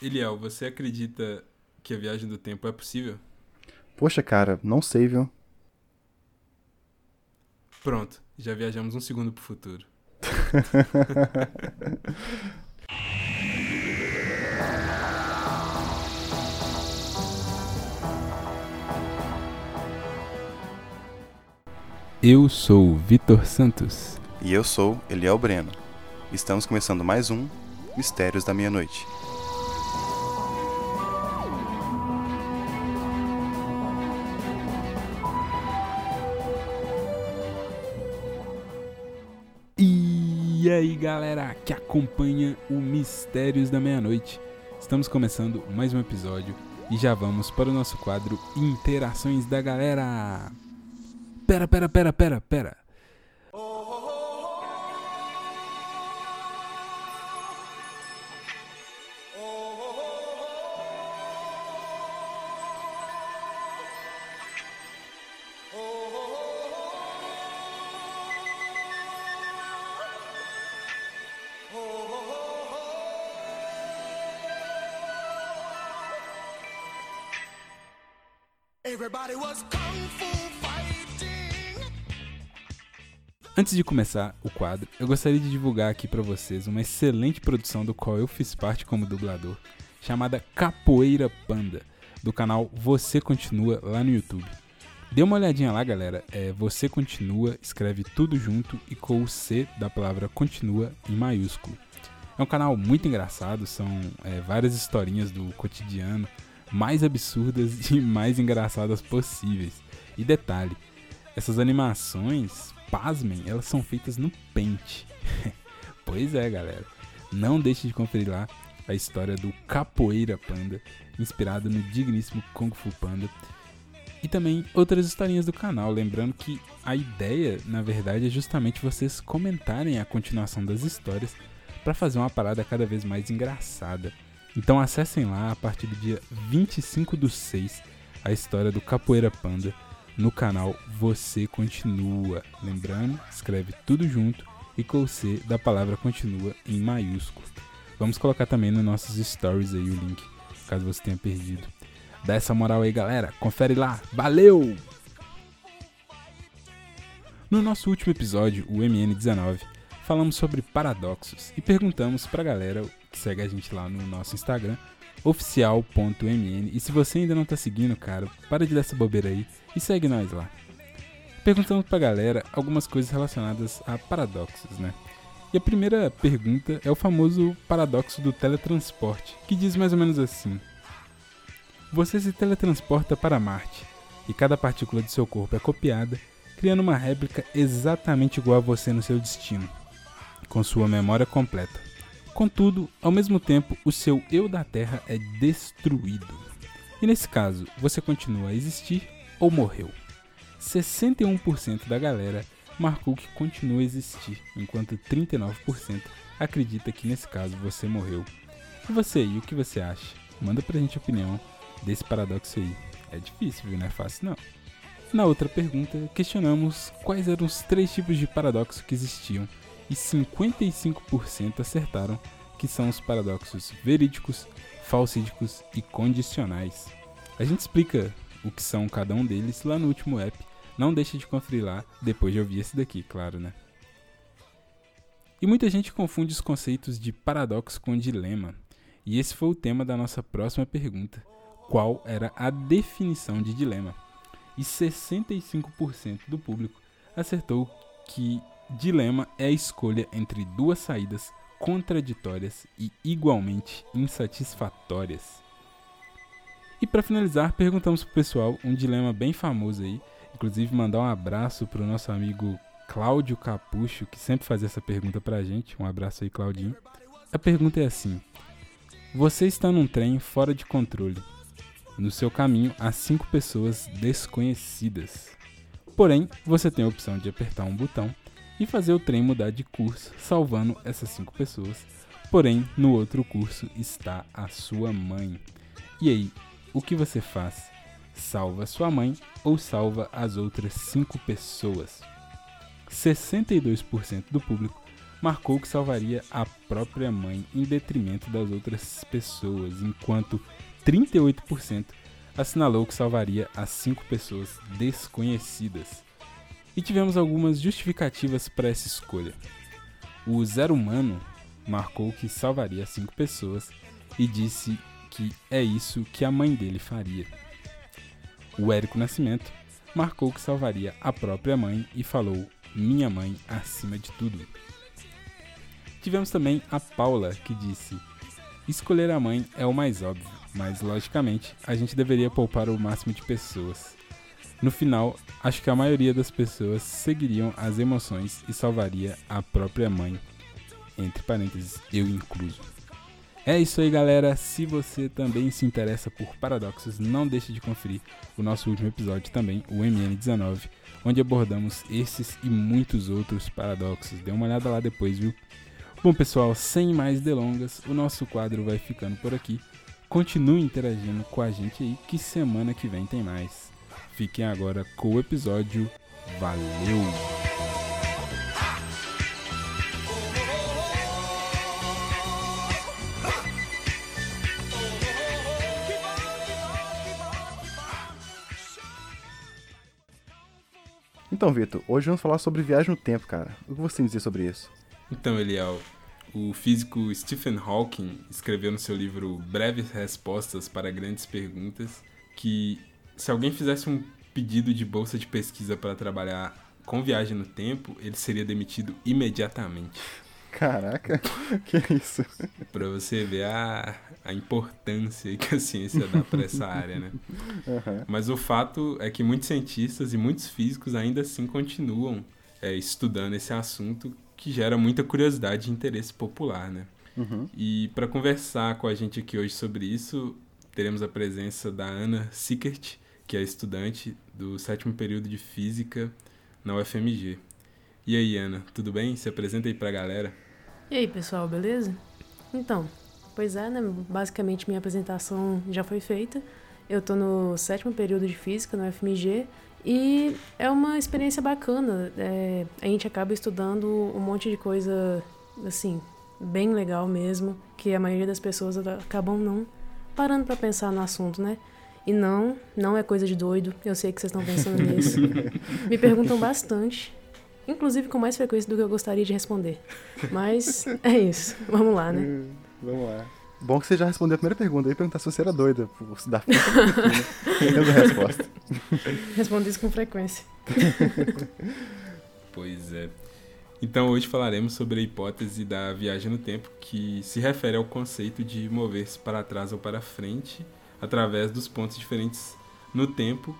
Eliel, você acredita que a viagem do tempo é possível? Poxa, cara, não sei, viu? Pronto, já viajamos um segundo pro futuro. Eu sou Vitor Santos. E eu sou Eliel Breno. Estamos começando mais um Mistérios da Meia-Noite. Aí galera que acompanha o Mistérios da Meia-Noite. Estamos começando mais um episódio e já vamos para o nosso quadro Interações da Galera. Pera, pera, pera, pera, pera. Antes de começar o quadro, eu gostaria de divulgar aqui para vocês uma excelente produção do qual eu fiz parte como dublador, chamada Capoeira Panda, do canal Você Continua lá no YouTube. Dê uma olhadinha lá, galera. É Você Continua, escreve tudo junto e com o C da palavra continua em maiúsculo. É um canal muito engraçado, são é, várias historinhas do cotidiano, mais absurdas e mais engraçadas possíveis. E detalhe, essas animações, pasmem, elas são feitas no Paint. pois é, galera. Não deixe de conferir lá a história do Capoeira Panda, inspirado no digníssimo Kung Fu Panda. E também outras historinhas do canal, lembrando que a ideia, na verdade, é justamente vocês comentarem a continuação das histórias para fazer uma parada cada vez mais engraçada. Então acessem lá a partir do dia 25 do 6 a história do Capoeira Panda no canal Você Continua. Lembrando, escreve tudo junto e com C da palavra continua em maiúsculo. Vamos colocar também nos nossos stories aí o link, caso você tenha perdido. Dá essa moral aí, galera. Confere lá. Valeu! No nosso último episódio, o MN19, falamos sobre paradoxos e perguntamos pra galera que segue a gente lá no nosso Instagram, oficial.mn. E se você ainda não tá seguindo, cara, para de dar essa bobeira aí e segue nós lá. Perguntamos pra galera algumas coisas relacionadas a paradoxos, né? E a primeira pergunta é o famoso paradoxo do teletransporte, que diz mais ou menos assim: Você se teletransporta para Marte e cada partícula de seu corpo é copiada, criando uma réplica exatamente igual a você no seu destino, com sua memória completa. Contudo, ao mesmo tempo, o seu eu da Terra é destruído. E nesse caso, você continua a existir ou morreu? 61% da galera marcou que continua a existir, enquanto 39% acredita que nesse caso você morreu. E você aí, o que você acha? Manda pra gente a opinião desse paradoxo aí. É difícil, viu? Não é fácil não. Na outra pergunta, questionamos quais eram os três tipos de paradoxo que existiam e 55% acertaram que são os paradoxos verídicos, falsídicos e condicionais. A gente explica o que são cada um deles lá no último app. Não deixe de conferir lá depois de ouvir esse daqui, claro, né? E muita gente confunde os conceitos de paradoxo com dilema. E esse foi o tema da nossa próxima pergunta: qual era a definição de dilema? E 65% do público acertou que Dilema é a escolha entre duas saídas contraditórias e igualmente insatisfatórias. E para finalizar, perguntamos pro pessoal um dilema bem famoso aí, inclusive mandar um abraço pro nosso amigo Cláudio Capucho, que sempre faz essa pergunta pra gente. Um abraço aí, Claudinho. A pergunta é assim: Você está num trem fora de controle. No seu caminho há cinco pessoas desconhecidas. Porém, você tem a opção de apertar um botão e fazer o trem mudar de curso, salvando essas cinco pessoas. Porém, no outro curso está a sua mãe. E aí, o que você faz? Salva sua mãe ou salva as outras cinco pessoas? 62% do público marcou que salvaria a própria mãe em detrimento das outras pessoas, enquanto 38% assinalou que salvaria as cinco pessoas desconhecidas. E tivemos algumas justificativas para essa escolha. O Zero Humano marcou que salvaria cinco pessoas e disse que é isso que a mãe dele faria. O Érico Nascimento marcou que salvaria a própria mãe e falou: Minha mãe acima de tudo. Tivemos também a Paula, que disse: Escolher a mãe é o mais óbvio, mas logicamente a gente deveria poupar o máximo de pessoas. No final, acho que a maioria das pessoas seguiriam as emoções e salvaria a própria mãe. Entre parênteses, eu incluso. É isso aí, galera. Se você também se interessa por paradoxos, não deixe de conferir o nosso último episódio também, o MN19, onde abordamos esses e muitos outros paradoxos. Dê uma olhada lá depois, viu? Bom, pessoal, sem mais delongas, o nosso quadro vai ficando por aqui. Continue interagindo com a gente aí, que semana que vem tem mais. Fiquem agora com o episódio. Valeu! Então, Vitor, hoje vamos falar sobre viagem no tempo, cara. O que você tem a dizer sobre isso? Então, Eliel, o físico Stephen Hawking escreveu no seu livro Breves Respostas para Grandes Perguntas que se alguém fizesse um pedido de bolsa de pesquisa para trabalhar com viagem no tempo, ele seria demitido imediatamente. Caraca, que isso? Para você ver a, a importância que a ciência dá para essa área, né? Uhum. Mas o fato é que muitos cientistas e muitos físicos ainda assim continuam é, estudando esse assunto que gera muita curiosidade e interesse popular, né? Uhum. E para conversar com a gente aqui hoje sobre isso, teremos a presença da Ana Sickert, que é estudante do sétimo período de Física na UFMG. E aí, Ana, tudo bem? Se apresenta aí para a galera. E aí, pessoal, beleza? Então, pois é, né? Basicamente minha apresentação já foi feita. Eu tô no sétimo período de Física na UFMG e é uma experiência bacana. É, a gente acaba estudando um monte de coisa, assim, bem legal mesmo, que a maioria das pessoas acabam não parando para pensar no assunto, né? E não, não é coisa de doido. Eu sei que vocês estão pensando nisso. Me perguntam bastante, inclusive com mais frequência do que eu gostaria de responder. Mas é isso. Vamos lá, né? Vamos lá. Bom que você já respondeu a primeira pergunta. Eu ia perguntar se você era doida por estudar física. né? A resposta. Respondo isso com frequência. pois é. Então hoje falaremos sobre a hipótese da viagem no tempo, que se refere ao conceito de mover-se para trás ou para frente através dos pontos diferentes no tempo,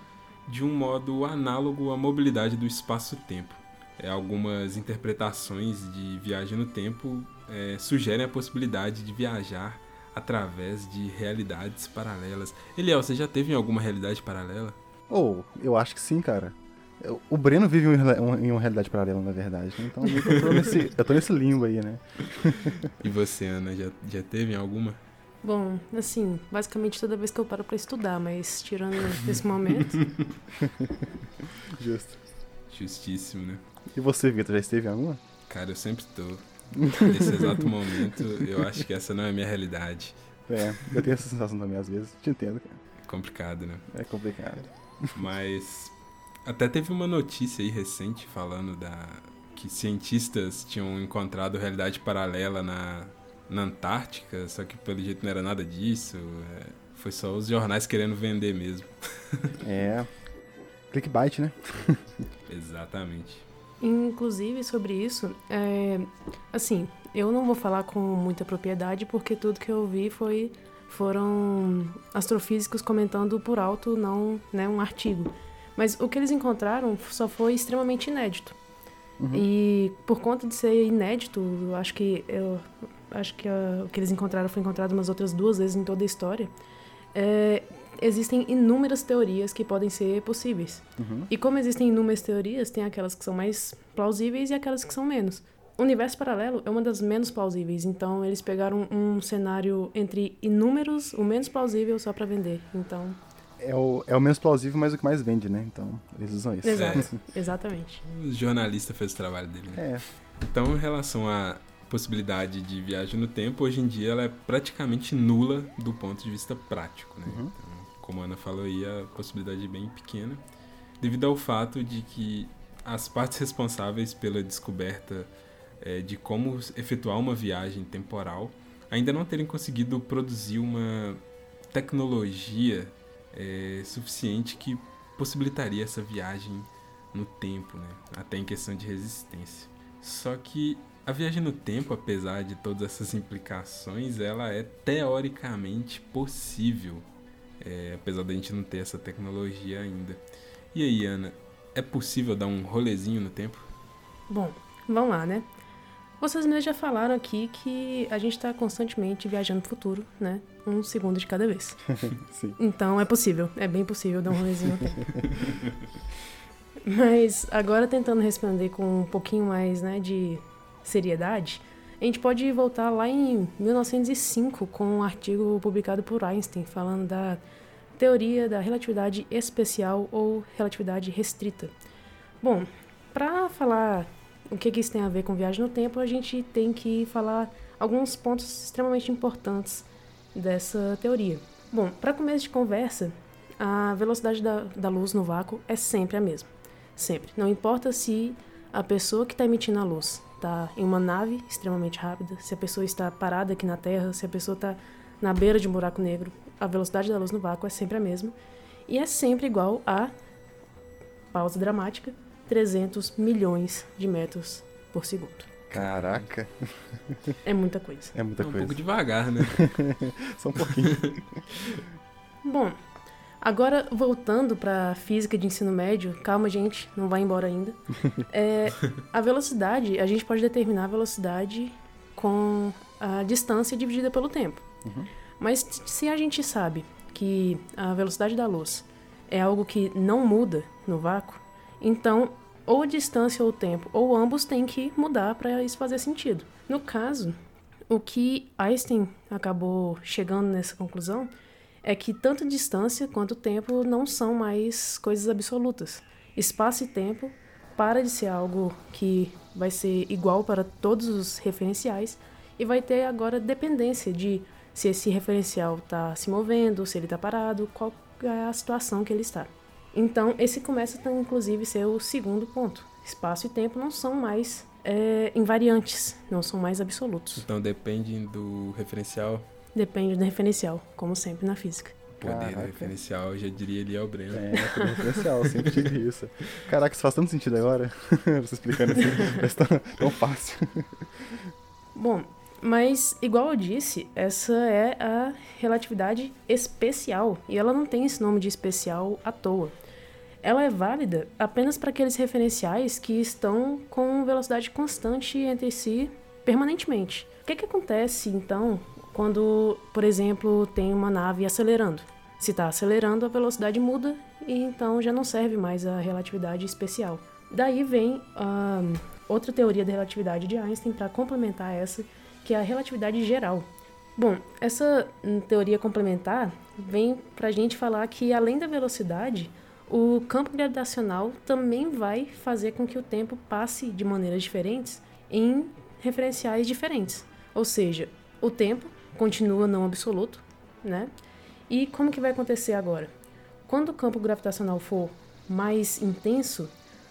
de um modo análogo à mobilidade do espaço-tempo. É, algumas interpretações de viagem no tempo é, sugerem a possibilidade de viajar através de realidades paralelas. Eliel, você já teve em alguma realidade paralela? Oh, eu acho que sim, cara. O Breno vive em uma realidade paralela, na verdade. Né? Então eu tô, nesse, eu tô nesse limbo aí, né? e você, Ana, já, já teve em alguma? Bom, assim, basicamente toda vez que eu paro pra estudar, mas tirando esse momento. Justo. Justíssimo, né? E você, Vitor, já esteve em alguma? Cara, eu sempre estou. Nesse exato momento, eu acho que essa não é a minha realidade. É, eu tenho essa sensação também às vezes. Te entendo, cara. Complicado, né? É complicado. Mas até teve uma notícia aí recente falando da que cientistas tinham encontrado realidade paralela na, na Antártica, só que pelo jeito não era nada disso. É, foi só os jornais querendo vender mesmo. É. Clickbait, né? Exatamente. Inclusive, sobre isso, é, assim, eu não vou falar com muita propriedade porque tudo que eu vi foi foram astrofísicos comentando por alto, não né, um artigo. Mas o que eles encontraram só foi extremamente inédito. Uhum. E por conta de ser inédito, eu acho que eu acho que a, o que eles encontraram foi encontrado umas outras duas vezes em toda a história. É, existem inúmeras teorias que podem ser possíveis. Uhum. E como existem inúmeras teorias, tem aquelas que são mais plausíveis e aquelas que são menos. O universo paralelo é uma das menos plausíveis, então eles pegaram um cenário entre inúmeros, o menos plausível só para vender. Então é o, é o menos plausível, mas o que mais vende, né? Então, eles usam isso. Exato, é. exatamente. O jornalista fez o trabalho dele, né? É. Então, em relação à possibilidade de viagem no tempo, hoje em dia ela é praticamente nula do ponto de vista prático, né? Uhum. Então, como a Ana falou aí, a possibilidade é bem pequena, devido ao fato de que as partes responsáveis pela descoberta eh, de como efetuar uma viagem temporal ainda não terem conseguido produzir uma tecnologia eh, suficiente que possibilitaria essa viagem no tempo, né? até em questão de resistência. Só que a viagem no tempo, apesar de todas essas implicações, ela é teoricamente possível, é, apesar da gente não ter essa tecnologia ainda. E aí, Ana, é possível dar um rolezinho no tempo? Bom, vamos lá, né? Vocês mesmos já falaram aqui que a gente está constantemente viajando no futuro, né? Um segundo de cada vez. Sim. Então é possível, é bem possível dar um rolezinho no tempo. Mas agora tentando responder com um pouquinho mais né, de seriedade, a gente pode voltar lá em 1905 com um artigo publicado por Einstein falando da teoria da relatividade especial ou relatividade restrita. Bom, para falar o que, que isso tem a ver com viagem no tempo, a gente tem que falar alguns pontos extremamente importantes dessa teoria. Bom, para começo de conversa, a velocidade da, da luz no vácuo é sempre a mesma. Sempre. Não importa se a pessoa que está emitindo a luz está em uma nave extremamente rápida, se a pessoa está parada aqui na Terra, se a pessoa está na beira de um buraco negro, a velocidade da luz no vácuo é sempre a mesma. E é sempre igual a, pausa dramática, 300 milhões de metros por segundo. Caraca, É muita coisa. é muita é um coisa. pouco devagar, né? Só um pouquinho. Bom, agora voltando para física de ensino médio, calma gente, não vai embora ainda. É, a velocidade, a gente pode determinar a velocidade com a distância dividida pelo tempo. Mas se a gente sabe que a velocidade da luz é algo que não muda no vácuo, então ou a distância ou o tempo, ou ambos têm que mudar para isso fazer sentido. No caso, o que Einstein acabou chegando nessa conclusão é que tanto distância quanto tempo não são mais coisas absolutas. Espaço e tempo para de ser algo que vai ser igual para todos os referenciais e vai ter agora dependência de se esse referencial está se movendo, se ele está parado, qual é a situação que ele está. Então, esse começa a, inclusive, ser o segundo ponto. Espaço e tempo não são mais é, invariantes, não são mais absolutos. Então depende do referencial, Depende do referencial, como sempre na física. poder do Caraca. referencial, eu já diria ali ao Breno. É, tudo referencial, sempre tive isso. Caraca, isso faz tanto sentido agora. Você explicando assim, parece tão, tão fácil. Bom, mas igual eu disse, essa é a relatividade especial e ela não tem esse nome de especial à toa. Ela é válida apenas para aqueles referenciais que estão com velocidade constante entre si permanentemente. O que, que acontece então quando, por exemplo, tem uma nave acelerando? Se está acelerando, a velocidade muda e então já não serve mais a relatividade especial. Daí vem a outra teoria da relatividade de Einstein para complementar essa, que é a relatividade geral. Bom, essa hum, teoria complementar vem para a gente falar que além da velocidade, o campo gravitacional também vai fazer com que o tempo passe de maneiras diferentes em referenciais diferentes. Ou seja, o tempo continua não absoluto, né? E como que vai acontecer agora? Quando o campo gravitacional for mais intenso,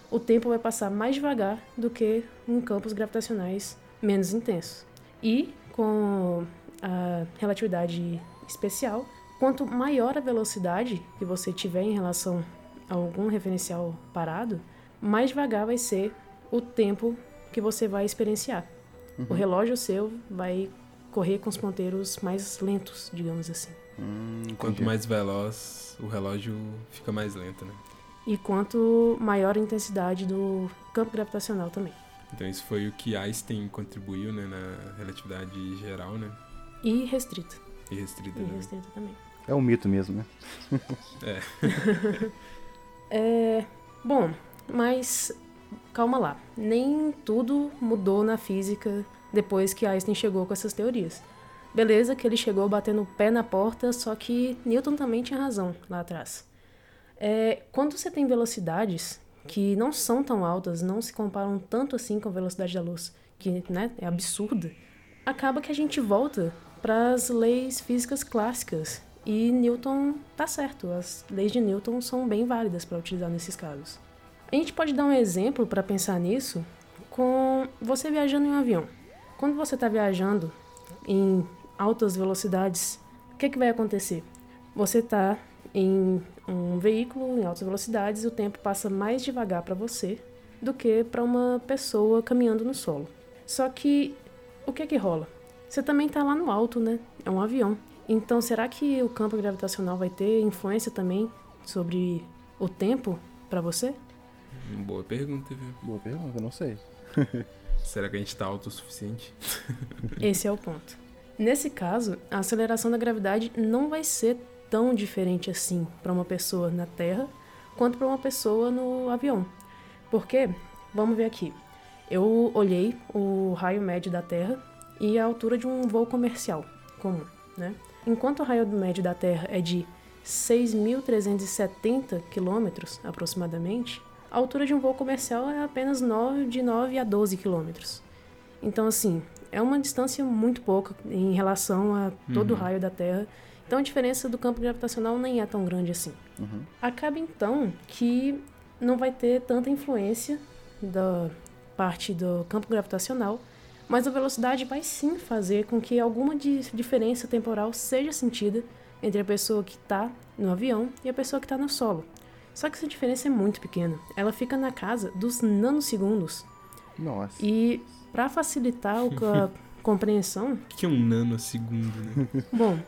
o tempo vai passar mais devagar do que em campos gravitacionais menos intensos. E com a relatividade especial, quanto maior a velocidade que você tiver em relação a algum referencial parado, mais devagar vai ser o tempo que você vai experienciar. O relógio seu vai correr com os ponteiros mais lentos, digamos assim. Hum, Quanto mais veloz, o relógio fica mais lento, né? E quanto maior a intensidade do campo gravitacional também. Então isso foi o que Einstein contribuiu né, na relatividade geral, né? E restrita. E restrita. E né? restrita também. É um mito mesmo, né? É. É, bom, mas calma lá. Nem tudo mudou na física depois que Einstein chegou com essas teorias. Beleza que ele chegou batendo o pé na porta, só que Newton também tinha razão lá atrás. É, quando você tem velocidades que não são tão altas, não se comparam tanto assim com a velocidade da luz, que né, é absurda, acaba que a gente volta para as leis físicas clássicas. E Newton tá certo, as leis de Newton são bem válidas para utilizar nesses casos. A gente pode dar um exemplo para pensar nisso com você viajando em um avião. Quando você está viajando em altas velocidades, o que, que vai acontecer? Você está em um veículo em altas velocidades e o tempo passa mais devagar para você do que para uma pessoa caminhando no solo. Só que o que é que rola? Você também está lá no alto, né? É um avião. Então, será que o campo gravitacional vai ter influência também sobre o tempo para você? Boa pergunta, viu? Boa pergunta, não sei. Será que a gente tá alto o suficiente? Esse é o ponto. Nesse caso, a aceleração da gravidade não vai ser tão diferente assim para uma pessoa na Terra quanto para uma pessoa no avião. Porque, vamos ver aqui, eu olhei o raio médio da Terra e a altura de um voo comercial comum, né? Enquanto o raio médio da Terra é de 6.370 quilômetros aproximadamente, a altura de um voo comercial é apenas 9, de 9 a 12 quilômetros. Então, assim, é uma distância muito pouca em relação a todo Uhum. o raio da Terra. Então, a diferença do campo gravitacional nem é tão grande assim. Uhum. Acaba, então, que não vai ter tanta influência da parte do campo gravitacional, mas a velocidade vai sim fazer com que alguma di- diferença temporal seja sentida entre a pessoa que está no avião e a pessoa que está no solo. Só que essa diferença é muito pequena. Ela fica na casa dos nanosegundos. Nossa. E para facilitar o- a compreensão, O que é um nanosegundo, né? bom,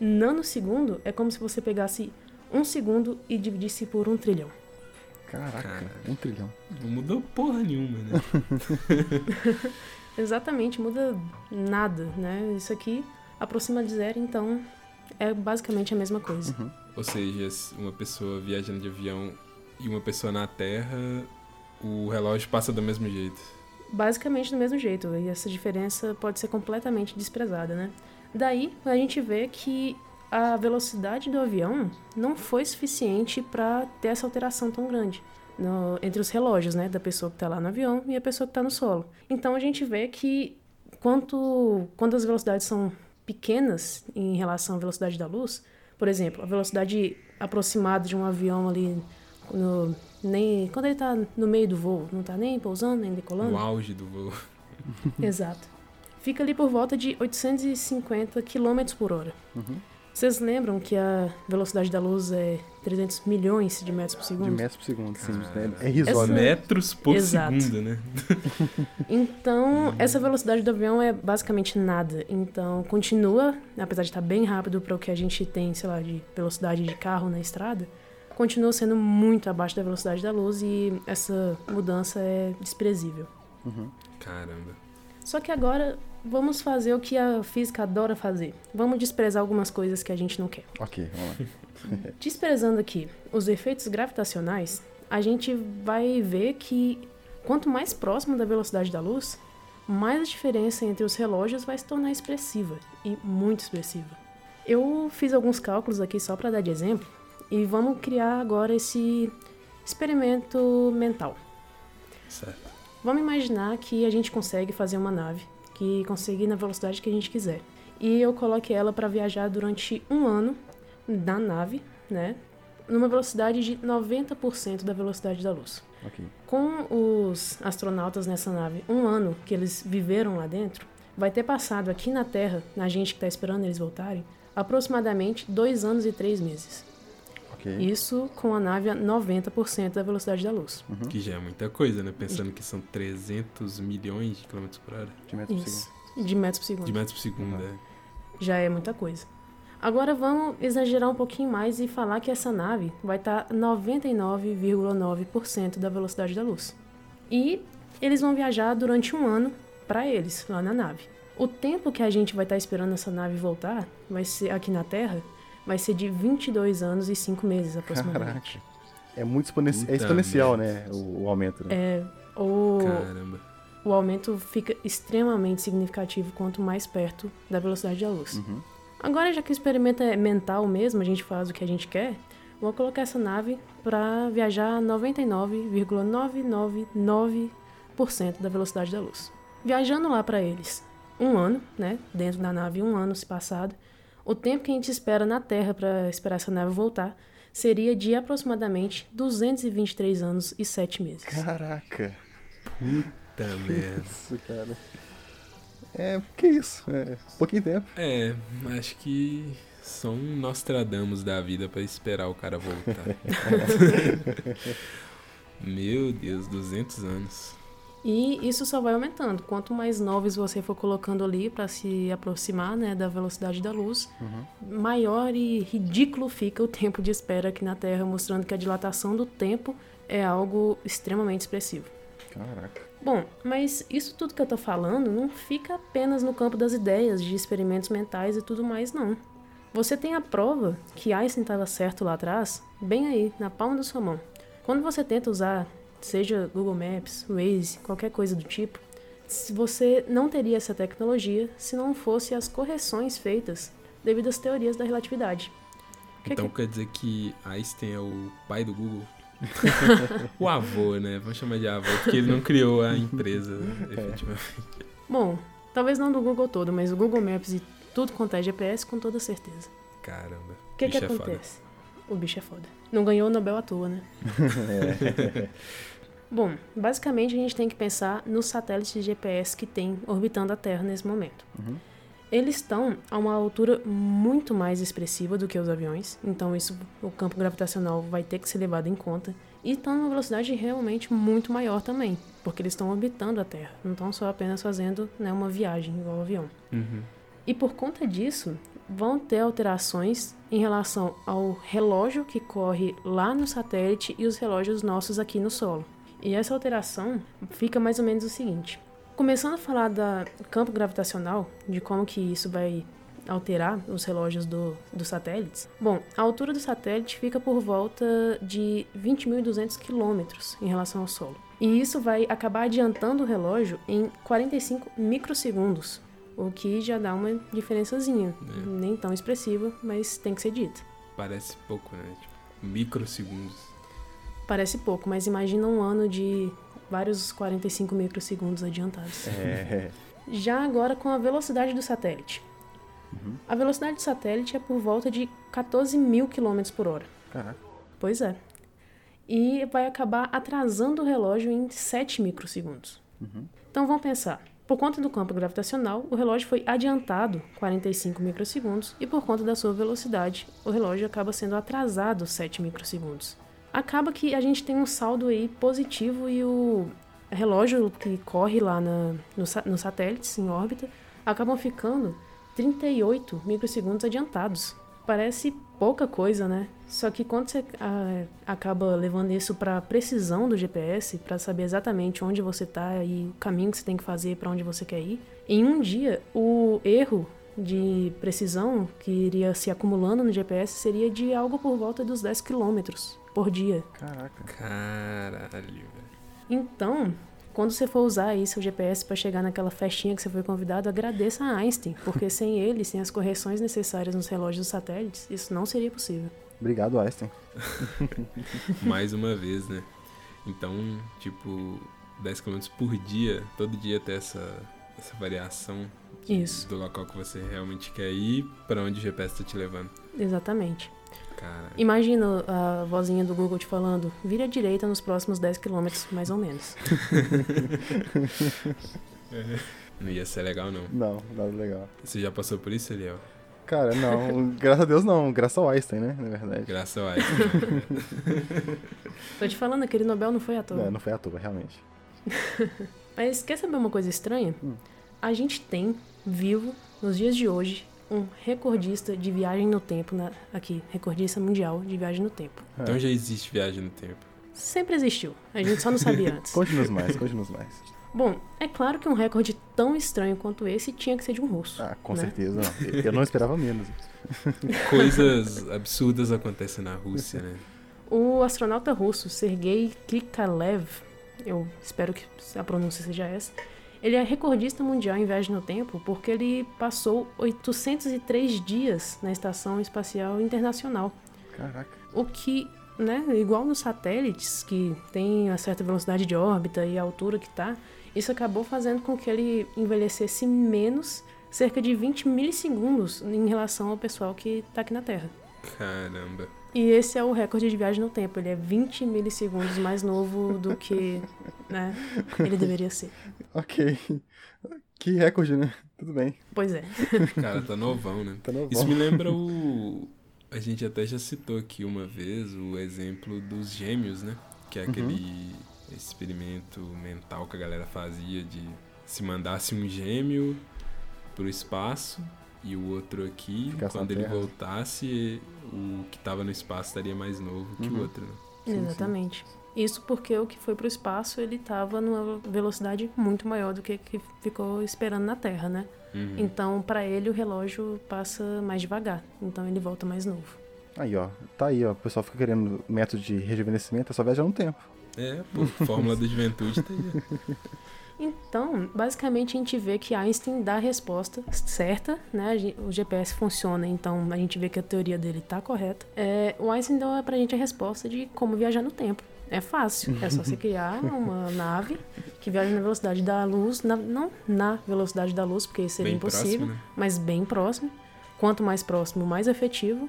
nanosegundo é como se você pegasse um segundo e dividisse por um trilhão. Caraca, Cara. um trilhão. Não mudou porra nenhuma, né? Exatamente, muda nada, né? Isso aqui aproxima de zero, então é basicamente a mesma coisa. Ou seja, se uma pessoa viajando de avião e uma pessoa na Terra, o relógio passa do mesmo jeito. Basicamente do mesmo jeito, e essa diferença pode ser completamente desprezada, né? Daí a gente vê que a velocidade do avião não foi suficiente para ter essa alteração tão grande no- entre os relógios, né, da pessoa que está lá no avião e a pessoa que está no solo. Então a gente vê que quanto quando as velocidades são pequenas em relação à velocidade da luz, por exemplo, a velocidade aproximada de um avião ali no, nem quando ele está no meio do voo, não está nem pousando nem decolando. No auge do voo. Exato. Fica ali por volta de 850 km por hora. Uhum. Vocês lembram que a velocidade da luz é 300 milhões de metros por De segundo? metros por segundo, sim. É, é risório. Essa- Metros por Exato. segundo, né? Então, essa velocidade do avião é basicamente nada. Então, continua, apesar de estar bem rápido para o que a gente tem, sei lá, de velocidade de carro na estrada, continua sendo muito abaixo da velocidade da luz e essa mudança é desprezível. Uhum. Caramba. Só que agora vamos fazer o que a física adora fazer. Vamos desprezar algumas coisas que a gente não quer. Ok, vamos lá. Desprezando aqui os efeitos gravitacionais, a gente vai ver que quanto mais próximo da velocidade da luz, mais a diferença entre os relógios vai se tornar expressiva e muito expressiva. Eu fiz alguns cálculos aqui só para dar de exemplo e vamos criar agora esse experimento mental. Certo. Vamos imaginar que a gente consegue fazer uma nave que consegue ir na velocidade que a gente quiser. E eu coloque ela para viajar durante um ano na nave, né? Numa velocidade de 90% da velocidade da luz. Ok. Com os astronautas nessa nave, um ano que eles viveram lá dentro, vai ter passado aqui na Terra, na gente que está esperando eles voltarem, aproximadamente dois anos e três meses. Ok. Isso com a nave a 90% da velocidade da luz. Uhum. Que já é muita coisa, né? Pensando que são 300 milhões de quilômetros por hora. De metros por Isso. segundo. De metros por segundo. De metros por segundo, Uhum. é. já é muita coisa. Agora vamos exagerar um pouquinho mais e falar que essa nave vai tá estar 99,9% da velocidade da luz. E eles vão viajar durante um ano para eles, lá na nave. O tempo que a gente vai estar esperando essa nave voltar, vai ser aqui na Terra, vai ser de 22 anos e 5 meses aproximadamente. Caraca. É muito exponen- Puta é exponencial, né? O, o aumento, né? É, o, Caramba. o aumento fica extremamente significativo quanto mais perto da velocidade da luz. Uhum. Agora, já que o experimento é mental mesmo, a gente faz o que a gente quer, vão colocar essa nave para viajar a 99,999% da velocidade da luz. Viajando lá para eles um ano, né, dentro da nave, um ano se passado, o tempo que a gente espera na Terra para esperar essa nave voltar seria de aproximadamente 223 anos e 7 meses. Caraca. Puta merda. Isso, cara. É, que isso? É, pouquinho tempo. É, acho que só um Nostradamus da vida pra esperar o cara voltar. Meu Deus, 200 anos. E isso só vai aumentando. Quanto mais novos você for colocando ali para se aproximar né, da velocidade da luz, maior e ridículo fica o tempo de espera aqui na Terra, mostrando que a dilatação do tempo é algo extremamente expressivo. Caraca. Bom, mas isso tudo que eu tô falando não fica apenas no campo das ideias, de experimentos mentais e tudo mais, não. Você tem a prova que Einstein estava certo lá atrás, bem aí, na palma da sua mão. Quando você tenta usar, seja Google Maps, Waze, qualquer coisa do tipo, se você não teria essa tecnologia se não fosse as correções feitas devido às teorias da relatividade. Que Então que- quer dizer que Einstein é o pai do Google? o avô, né? Vamos chamar de avô, porque ele não criou a empresa, efetivamente. Bom, talvez não do Google todo, mas o Google Maps e tudo quanto é GPS, com toda certeza. Caramba. O que, que é foda. acontece? O bicho é foda. Não ganhou o Nobel à toa, né? Bom, basicamente a gente tem que pensar nos satélites de GPS que tem orbitando a Terra nesse momento. Uhum. Eles estão a uma altura muito mais expressiva do que os aviões, então isso o campo gravitacional vai ter que ser levado em conta. E estão numa velocidade realmente muito maior também, porque eles estão orbitando a Terra, não estão só apenas fazendo né, uma viagem igual o avião. Uhum. E por conta disso, vão ter alterações em relação ao relógio que corre lá no satélite e os relógios nossos aqui no solo. E essa alteração fica mais ou menos o seguinte: começando a falar da campo gravitacional, de como que isso vai alterar os relógios do, dos satélites. Bom, a altura do satélite fica por volta de 20.200 quilômetros em relação ao solo. E isso vai acabar adiantando o relógio em 45 microsegundos, o que já dá uma diferençazinha. É. Nem tão expressiva, mas tem que ser dita. Parece pouco, né? Tipo, microsegundos. Parece pouco, mas imagina um ano de vários 45 microsegundos adiantados. É. Já agora com a velocidade do satélite. Uhum. A velocidade do satélite é por volta de 14 mil quilômetros por hora. Caraca. Pois é. E vai acabar atrasando o relógio em 7 microsegundos. Uhum. Então vamos pensar. Por conta do campo gravitacional, o relógio foi adiantado 45 microsegundos e por conta da sua velocidade, o relógio acaba sendo atrasado 7 microsegundos. Acaba que a gente tem um saldo aí positivo e o relógio que corre lá na, no, nos satélites em órbita acabam ficando 38 microsegundos adiantados. Parece pouca coisa, né? Só que quando você ah, acaba levando isso para precisão do GPS, para saber exatamente onde você tá e o caminho que você tem que fazer para onde você quer ir, em um dia o erro de precisão que iria se acumulando no GPS seria de algo por volta dos 10 quilômetros por dia. Caraca. Caralho, velho. Então, quando você for usar aí seu GPS para chegar naquela festinha que você foi convidado, agradeça a Einstein, porque sem ele, sem as correções necessárias nos relógios dos satélites, isso não seria possível. Obrigado, Einstein. Mais uma vez, né? Então, tipo, 10 km por dia, todo dia ter essa, essa variação de- Isso. do local que você realmente quer ir para onde o GPS tá te levando. Exatamente. Cara, Imagina a vozinha do Google te falando, vira à direita nos próximos 10 quilômetros, mais ou menos. não ia ser legal não. Não, nada legal. Você já passou por isso, Eliel? Cara, não. graças a Deus não. Graças ao Einstein, né? Na verdade. Graças ao Einstein. Tô te falando, aquele Nobel não foi à toa. Não, não foi à toa, realmente. Mas quer saber uma coisa estranha? Hum. A gente tem, vivo, nos dias de hoje, um recordista de viagem no tempo, na- aqui, recordista mundial de viagem no tempo. Então já existe viagem no tempo. Sempre existiu, a gente só não sabia antes. Conte-nos mais, conte-nos mais. Bom, é claro que um recorde tão estranho quanto esse tinha que ser de um russo. Ah, com né? certeza. Não. Eu não esperava menos. Coisas absurdas acontecem na Rússia, né? O astronauta russo Sergei Krikalev, eu espero que a pronúncia seja essa, ele é recordista mundial em viagem no tempo porque ele passou 803 dias na Estação Espacial Internacional. Caraca. O que, né, igual nos satélites, que tem uma certa velocidade de órbita e a altura que tá, isso acabou fazendo com que ele envelhecesse menos, cerca de 20 milissegundos, em relação ao pessoal que tá aqui na Terra. Caramba. E esse é o recorde de viagem no tempo. Ele é 20 milissegundos mais novo do que né, ele deveria ser. Ok. Que recorde, né? Tudo bem. Pois é. Cara, tá novão, né? Tá novão. Isso me lembra o. A gente até já citou aqui uma vez o exemplo dos gêmeos, né? Que é aquele experimento mental que a galera fazia de se mandasse um gêmeo pro espaço e o outro aqui, quando ele Terra. voltasse, o que tava no espaço estaria mais novo que Uhum. o outro, né? Sim, sim. Exatamente. Isso porque o que foi pro espaço, ele tava numa velocidade muito maior do que que ficou esperando na Terra, né? Uhum. Então, pra ele, o relógio passa mais devagar. Então, ele volta mais novo. Aí, ó. Tá aí, ó. O pessoal fica querendo método de rejuvenescimento, é só viajar no tempo. É, pô, fórmula da juventude tá aí. Então, basicamente, a gente vê que Einstein dá a resposta certa, né? O GPS funciona, então a gente vê que a teoria dele tá correta. É, o Einstein deu pra gente a resposta de como viajar no tempo. É fácil, é só você criar uma nave que viaja na velocidade da luz, na- não na velocidade da luz, porque isso seria Bem impossível, próximo, né? mas bem próximo. Quanto mais próximo, mais efetivo.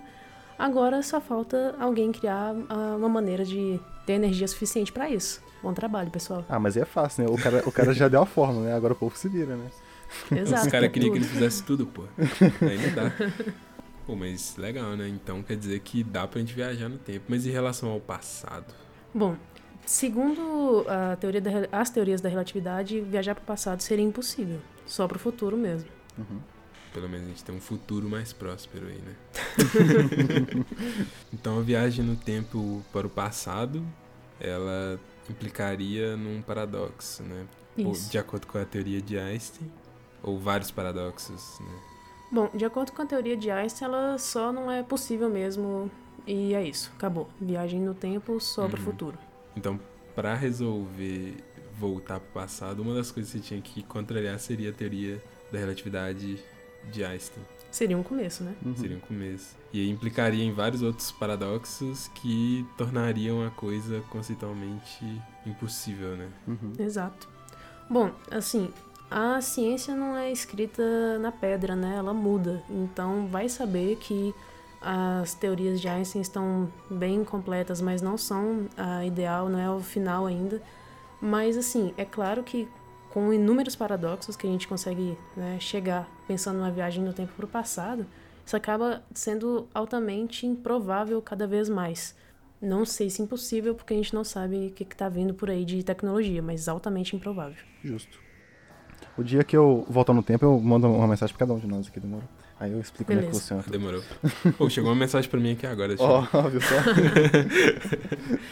Agora só falta alguém criar ah, uma maneira de ter energia suficiente pra isso. Bom trabalho, pessoal. Ah, mas é fácil, né? O cara, o cara já deu a fórmula, né? Agora o povo se vira, né? Exato. Os caras é queriam que ele fizesse tudo, pô. Aí não dá. Pô, mas legal, né? Então quer dizer que dá pra gente viajar no tempo. Mas em relação ao passado? Bom, segundo a teoria da- as teorias da relatividade, viajar para o passado seria impossível. Só para o futuro mesmo. Pelo menos a gente tem um futuro mais próspero aí, né? então a viagem no tempo para o passado, ela implicaria num paradoxo, né? Ou, Isso. de acordo com a teoria de Einstein, ou vários paradoxos, né? Bom, de acordo com a teoria de Einstein, ela só não é possível mesmo. E é isso, acabou. Viagem no tempo só para o Uhum. futuro. Então, para resolver voltar para o passado, uma das coisas que você tinha que contrariar seria a teoria da relatividade de Einstein. Seria um começo, né? Uhum. Seria um começo. E implicaria em vários outros paradoxos que tornariam a coisa conceitualmente impossível, né? Uhum. Exato. Bom, assim, a ciência não é escrita na pedra, né? Ela muda. Então, vai saber que as teorias de Einstein estão bem completas, mas não são a ideal, não é o final ainda. Mas, assim, é claro que com inúmeros paradoxos que a gente consegue né, chegar pensando numa viagem no tempo para o passado, isso acaba sendo altamente improvável cada vez mais. Não sei se impossível, porque a gente não sabe o que está vindo por aí de tecnologia, mas altamente improvável. Justo. O dia que eu voltar no tempo, eu mando uma mensagem pra cada um de nós aqui, demorou? Aí eu explico como é que Beleza. funciona. Demorou. Pô, chegou uma mensagem pra mim aqui agora. Ó, viu só?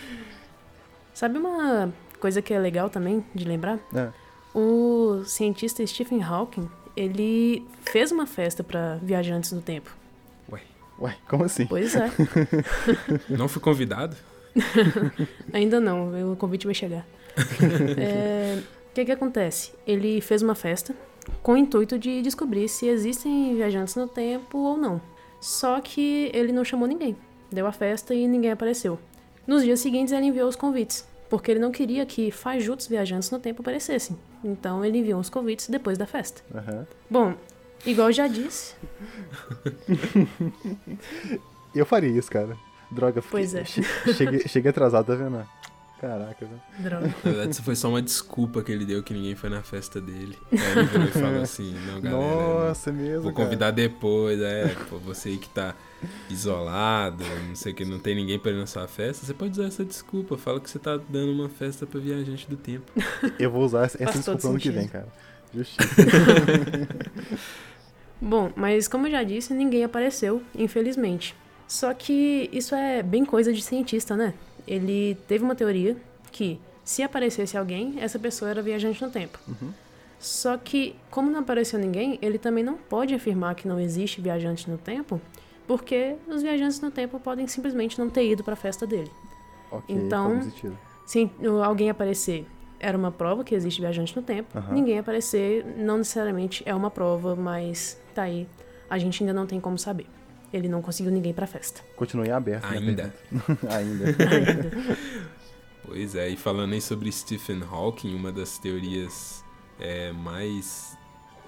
Sabe uma coisa que é legal também de lembrar? É. O cientista Stephen Hawking, ele fez uma festa para viajantes no tempo. Ué, como assim? Pois é. Não fui convidado? ainda não, o convite vai chegar. É, O que que acontece? Ele fez uma festa com o intuito de descobrir se existem viajantes no tempo ou não. Só que ele não chamou ninguém. Deu a festa e ninguém apareceu. Nos dias seguintes ele enviou os convites, porque ele não queria que fajutos viajantes no tempo aparecessem. Então ele enviou os convites depois da festa. Aham. Bom, igual eu já disse, Eu faria isso, cara. Droga, Pois é. che- cheguei, cheguei atrasado, tá vendo? Caraca, velho. droga. Na verdade, isso foi só uma desculpa que ele deu que ninguém foi na festa dele. Aí ele falou assim, não, galera. Nossa, mesmo, Vou cara. convidar depois, é, pô, você aí que tá isolado, não sei o que, não tem ninguém pra ir na sua festa, você pode usar essa desculpa, fala que você tá dando uma festa pra viajante do tempo. Eu vou usar essa Faz desculpa ano que vem, cara. Justiça. Bom, mas como eu já disse, ninguém apareceu, infelizmente. Só que isso é bem coisa de cientista, né? Ele teve uma teoria que, se aparecesse alguém, essa pessoa era viajante no tempo. Só que, como não apareceu ninguém, ele também não pode afirmar que não existe viajante no tempo, porque os viajantes no tempo podem simplesmente não ter ido para a festa dele. ok, Então-. Se alguém aparecer, era uma prova que existe viajante no tempo. Aham. Ninguém aparecer, não necessariamente é uma prova, mas tá aí. A gente ainda não tem como saber. ele não conseguiu ninguém pra festa. Continue aberto. minha Ainda. Ainda. Ainda. Pois é, e falando aí sobre Stephen Hawking, uma das teorias é, mais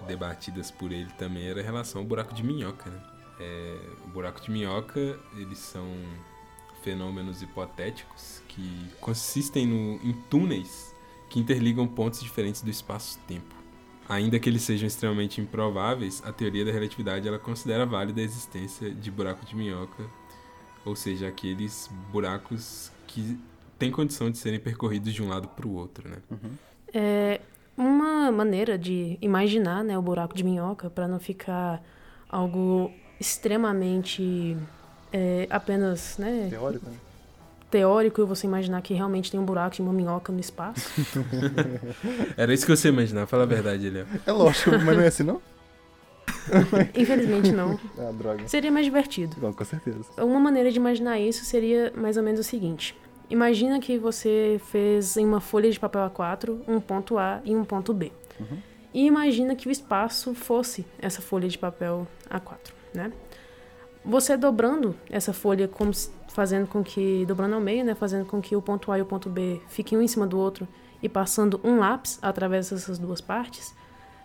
debatidas por ele também era a relação ao buraco de minhoca, né? É, o buraco de minhoca, eles são fenômenos hipotéticos que consistem no, em túneis que interligam pontos diferentes do espaço-tempo. Ainda que eles sejam extremamente improváveis, a teoria da relatividade ela considera válida a existência de buraco de minhoca, ou seja, aqueles buracos que têm condição de serem percorridos de um lado para o outro, né? É uma maneira de imaginar né, o buraco de minhoca para não ficar algo extremamente é, apenas né, Teórico, né? teórico e você imaginar que realmente tem um buraco de uma minhoca no espaço. Era isso que você imaginava, fala a verdade, Léo. É lógico, mas não é assim, não? Infelizmente não. Ah, droga. Seria mais divertido. Não, com certeza. Uma maneira de imaginar isso seria mais ou menos o seguinte. Imagina que você fez em uma folha de papel A4 um ponto A e um ponto B. Uhum. E imagina que o espaço fosse essa folha de papel A4, né? Você dobrando essa folha, como fazendo com que, dobrando ao meio, né? Fazendo com que o ponto A e o ponto B fiquem um em cima do outro e passando um lápis através dessas duas partes,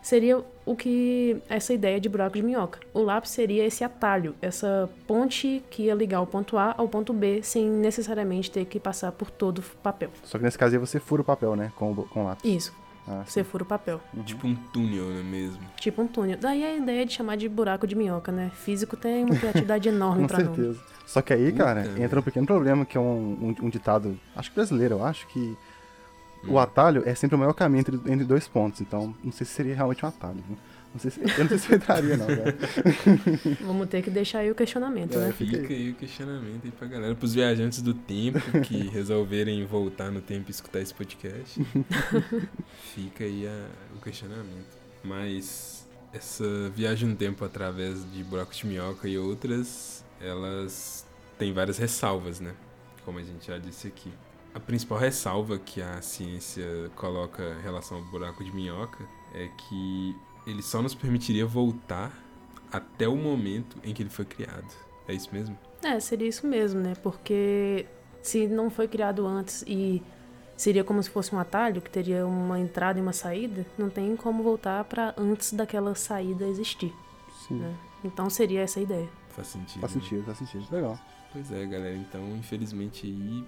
seria o que essa ideia de buraco de minhoca. O lápis seria esse atalho, essa ponte que ia ligar o ponto A ao ponto B sem necessariamente ter que passar por todo o papel. Só que nesse caso aí você fura o papel, né? Com, o- com o lápis. Isso, Ah, você fura o papel. Tipo um túnel, não é mesmo? Tipo um túnel. Daí a ideia de chamar de buraco de minhoca, né? Físico tem uma criatividade enorme Com pra nome. certeza. Só que aí, cara, Puta entra um pequeno problema, que é um, um, um ditado, acho que brasileiro, eu acho que Hum. o atalho é sempre o maior caminho entre, entre dois pontos. Então, não sei se seria realmente um atalho. Viu? Não sei se, eu não sei se eu entraria, não, cara. Vamos ter que deixar aí o questionamento, É, né? fica Fica aí o questionamento aí pra galera, pros viajantes do tempo que resolverem voltar no tempo e escutar esse podcast. Fica aí a- o questionamento. Mas essa viagem no tempo através de buracos de minhoca e outras, elas têm várias ressalvas, né? Como a gente já disse aqui. A principal ressalva que a ciência coloca em relação ao buraco de minhoca é que ele só nos permitiria voltar até o momento em que ele foi criado. É isso mesmo? É, seria isso mesmo, né? Porque se não foi criado antes e seria como se fosse um atalho, que teria uma entrada e uma saída, não tem como voltar pra antes daquela saída existir. Sim. É. Então seria essa a ideia. Faz sentido. Faz né? sentido, faz sentido. Legal. Pois é, galera. Então, infelizmente, aí,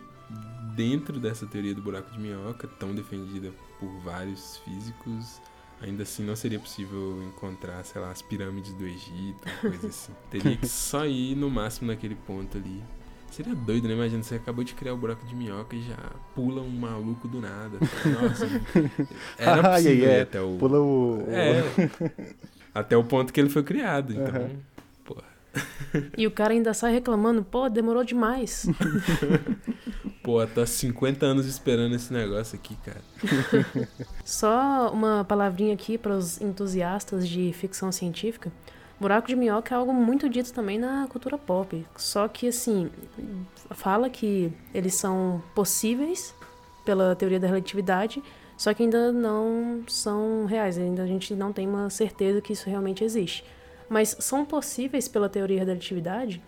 dentro dessa teoria do buraco de minhoca, tão defendida por vários físicos, ainda assim não seria possível encontrar, sei lá, as pirâmides do Egito, coisa assim. Teria que só ir no máximo naquele ponto ali. Seria doido, né? Imagina, você acabou de criar o buraco de minhoca e já pula um maluco do nada. Nossa, era possível ir ai. até o... Pula o. É, até o ponto que ele foi criado, então... E o cara ainda sai reclamando, pô, demorou demais. Pô, tô há 50 anos esperando esse negócio aqui, cara. Só uma palavrinha aqui para os entusiastas de ficção científica. Buraco de minhoca é algo muito dito também na cultura pop. Só que, assim, fala que eles são possíveis pela teoria da relatividade, só que ainda não são reais. Ainda a gente não tem uma certeza que isso realmente existe. Mas são possíveis pela teoria da relatividade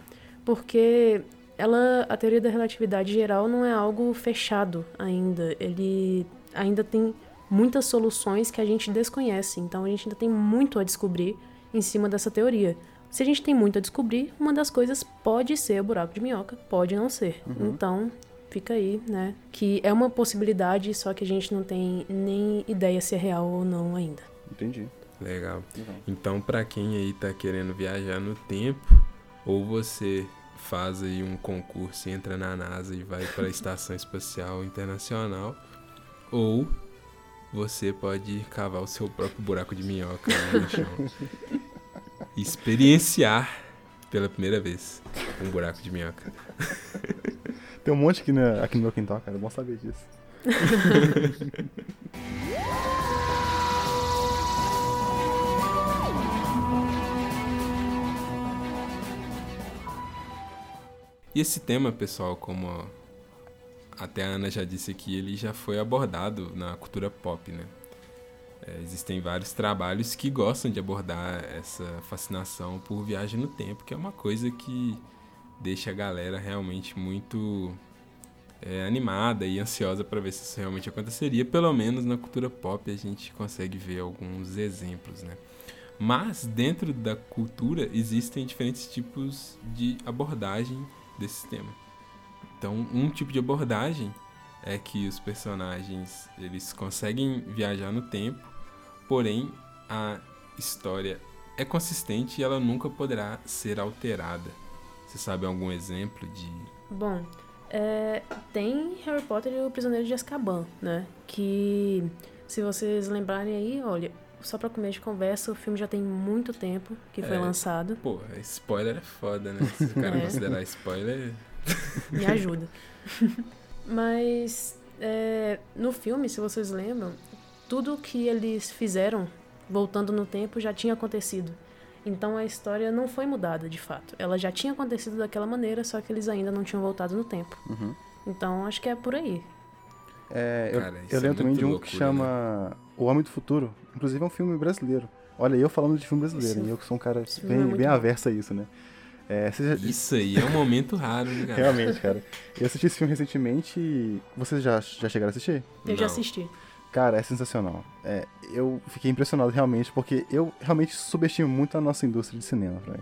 porque ela, a teoria da relatividade geral não é algo fechado ainda. Ele ainda tem muitas soluções que a gente desconhece. Então a gente ainda tem muito a descobrir em cima dessa teoria. Se a gente tem muito a descobrir, uma das coisas pode ser o buraco de minhoca, pode não ser. Então, fica aí, né? Que é uma possibilidade, só que a gente não tem nem ideia se é real ou não ainda. Entendi. Legal. Legal. Então, pra quem aí tá querendo viajar no tempo, ou você faz aí um concurso e entra na NASA e vai para a Estação Espacial Internacional, ou você pode cavar o seu próprio buraco de minhoca no chão. Experienciar pela primeira vez um buraco de minhoca. Tem um monte aqui, na, aqui no meu quintal, cara. É bom saber disso. E esse tema, pessoal, como até a Ana já disse aqui, ele já foi abordado na cultura pop, né? É, existem vários trabalhos que gostam de abordar essa fascinação por viagem no tempo, que é uma coisa que deixa a galera realmente muito é, animada e ansiosa para ver se isso realmente aconteceria. Pelo menos na cultura pop a gente consegue ver alguns exemplos, né? Mas dentro da cultura existem diferentes tipos de abordagem desse tema. Então, um tipo de abordagem é que os personagens eles conseguem viajar no tempo, porém a história é consistente e ela nunca poderá ser alterada. Você sabe algum exemplo de Bom, é, tem Harry Potter e o Prisioneiro de Azkaban, né? Que, se vocês lembrarem aí, olha, só pra comer de conversa, o filme já tem muito tempo que foi É. lançado. Pô, spoiler é foda, né? Se o cara É. considerar spoiler. Me ajuda. Mas é, no filme, se vocês lembram, tudo que eles fizeram voltando no tempo já tinha acontecido. Então a história não foi mudada de fato. Ela já tinha acontecido daquela maneira, só que eles ainda não tinham voltado no tempo. Uhum. Então acho que é por aí. É, eu, Cara, isso eu é lembro também de um loucura, que chama O Homem do Futuro. Inclusive é um filme brasileiro. Olha, eu falando de filme brasileiro, e eu que sou um cara filme é bem, bem bom. averso a isso, né? É, já- Isso aí é um momento raro, né, cara? Realmente, cara. Eu assisti esse filme recentemente e vocês já, já chegaram a assistir? Eu já Não. assisti. Cara, é sensacional. É, eu fiquei impressionado realmente, porque eu realmente subestimo muito a nossa indústria de cinema, Fran.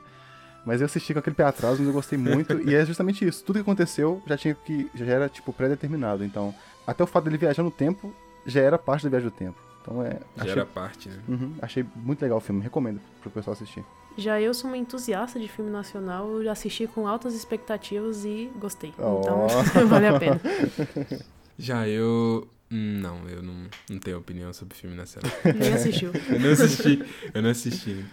Mas eu assisti com aquele pé atrás, mas eu gostei muito, e é justamente isso. Tudo que aconteceu já tinha que. já era, tipo, pré-determinado. Então, até o fato dele viajar no tempo já era parte da viagem do tempo. Então é. Já Achei, era parte, né? Uhum, achei muito legal o filme, recomendo pro pessoal assistir. Já eu sou uma entusiasta de filme nacional, eu já assisti com altas expectativas e gostei. Oh. Então, vale a pena. Já eu. hum, Não, eu não, não tenho opinião sobre filme nacional. Nem assistiu. Eu não assisti. Eu não assisti. né?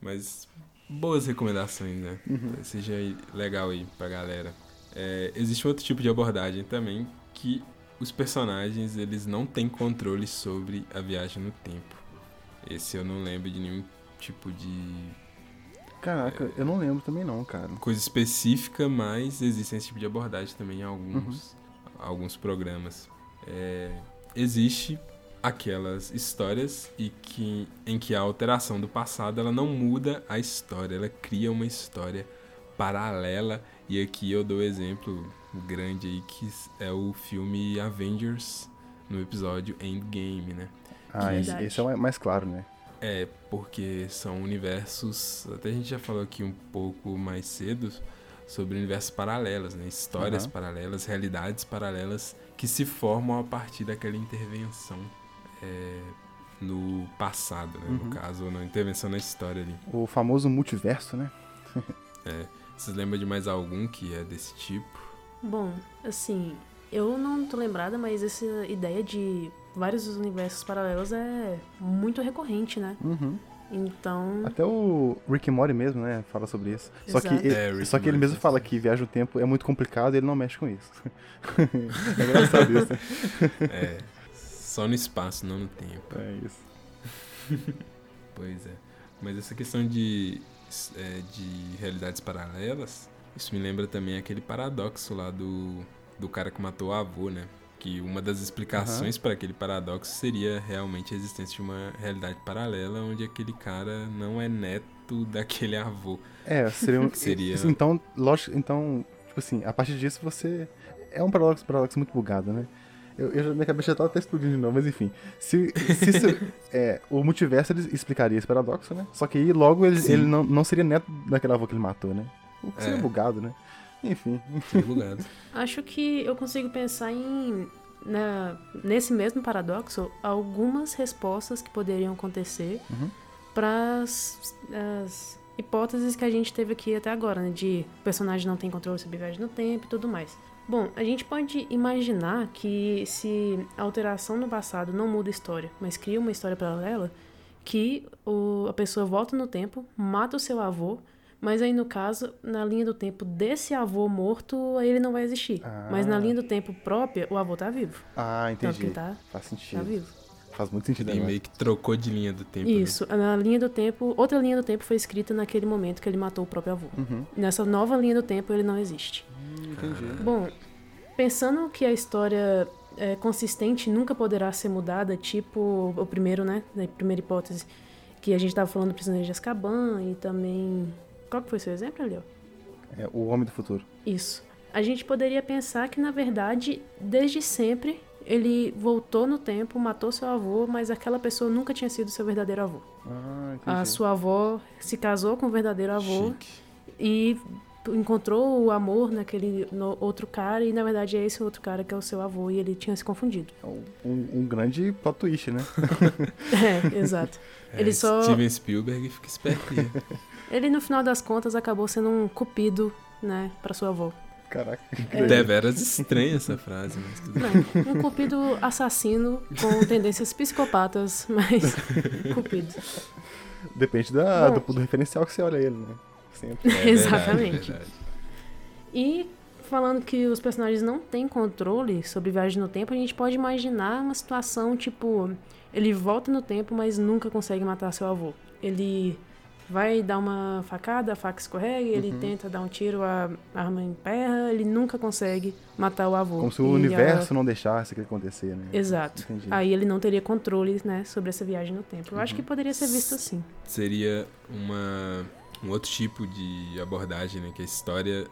Mas boas recomendações, né? Seja aí legal aí pra galera. É, existe outro tipo de abordagem também que os personagens eles não têm controle sobre a viagem no tempo. Esse eu não lembro de nenhum tipo de Caraca, eu não lembro também não, cara. coisa específica, mas existem esse tipo de abordagem também em alguns, alguns programas. É, existe aquelas histórias e que, em que a alteração do passado ela não muda a história, ela cria uma história paralela. E aqui eu dou exemplo grande aí que é o filme Avengers no episódio Endgame, né? Ah, esse, Verdade. esse é mais claro, né? É, porque são universos. Até a gente já falou aqui um pouco mais cedo sobre universos paralelos, né? Histórias Aham. paralelas, realidades paralelas que se formam a partir daquela intervenção é, no passado, né? Uhum. No caso, na intervenção na história ali. O famoso multiverso, né? Vocês lembram de mais algum que é desse tipo? Bom, assim, eu não tô lembrada, mas essa ideia de vários universos paralelos é muito recorrente, né? Uhum. Então, Até o Rick Morty mesmo, né, fala sobre isso. Só que, Exato. ele, É, só que ele mesmo fala que viaja no tempo é muito complicado e ele não mexe com isso. é engraçado isso, né? É. Só no espaço, não no tempo. É isso. Pois é. Mas essa questão de, é, de realidades paralelas, isso me lembra também aquele paradoxo lá do, do cara que matou o avô, né? Que uma das explicações para aquele paradoxo seria realmente a existência de uma realidade paralela onde aquele cara não é neto daquele avô. É, seria um, Seria- Então, lógico, então, tipo assim, a partir disso você. É um paradoxo, paradoxo muito bugado, né? Eu, eu minha cabeça já tava até explodindo de novo, mas enfim. Se, se isso- é, o multiverso ele explicaria esse paradoxo, né? Só que aí logo ele, Sim. ele não, não seria neto daquele avô que ele matou, né? O que seria É. bugado, né? Enfim. Seria bugado. acho que eu consigo pensar em, na, nesse mesmo paradoxo, algumas respostas que poderiam acontecer Uhum. para as hipóteses que a gente teve aqui até agora, né? De o personagem não tem controle sobre viagem no tempo e tudo mais. Bom, a gente pode imaginar que se a alteração no passado não muda a história, mas cria uma história paralela, que o, a pessoa volta no tempo, mata o seu avô, mas aí no caso, na linha do tempo desse avô morto, aí ele não vai existir. Ah. Mas na linha do tempo própria, o avô tá vivo. Ah, entendi. ele tá, Faz tá sentido. vivo. Faz muito sentido E agora. meio que trocou de linha do tempo. né? Isso, na linha do tempo, outra linha do tempo foi escrita naquele momento que ele matou o próprio avô. Uhum. Nessa nova linha do tempo ele não existe. Hum, Entendi. Bom, pensando que a história é, consistente nunca poderá ser mudada, tipo o primeiro, né? A primeira hipótese, que a gente estava falando do Prisioneiro de Azkaban e também... Qual que foi seu exemplo, Leo? É o Homem do Futuro. Isso. A gente poderia pensar que, na verdade, desde sempre, ele voltou no tempo, matou seu avô, mas aquela pessoa nunca tinha sido seu verdadeiro avô. Ah. A sua avó se casou com o verdadeiro avô Chique. e encontrou o amor naquele no- outro cara e na verdade é esse outro cara que é o seu avô e ele tinha se confundido. É um, um grande plot twist, né? É, exato. Ele É, só- Steven Spielberg fica esperto. Ele no final das contas acabou sendo um cupido, né, para sua avó. Caraca. É. Deveras estranha essa frase, mas tudo bem. Não, um cupido assassino com tendências psicopatas, mas cupido. Depende da, do, do referencial que você olha ele, né? Sempre. É verdade, Exatamente. verdade. E falando que os personagens não têm controle sobre viagem no tempo, a gente pode imaginar uma situação tipo: ele volta no tempo, mas nunca consegue matar seu avô. Ele vai dar uma facada, a faca escorrega, ele Uhum. tenta dar um tiro, a arma emperra, ele nunca consegue matar o avô. Como se o E a- universo não deixasse aquilo acontecer, né? Exato. Entendi. Aí ele não teria controle, né, sobre essa viagem no tempo. Eu acho Uhum. que poderia ser visto assim. Seria uma, um outro tipo de abordagem, né? Que a história,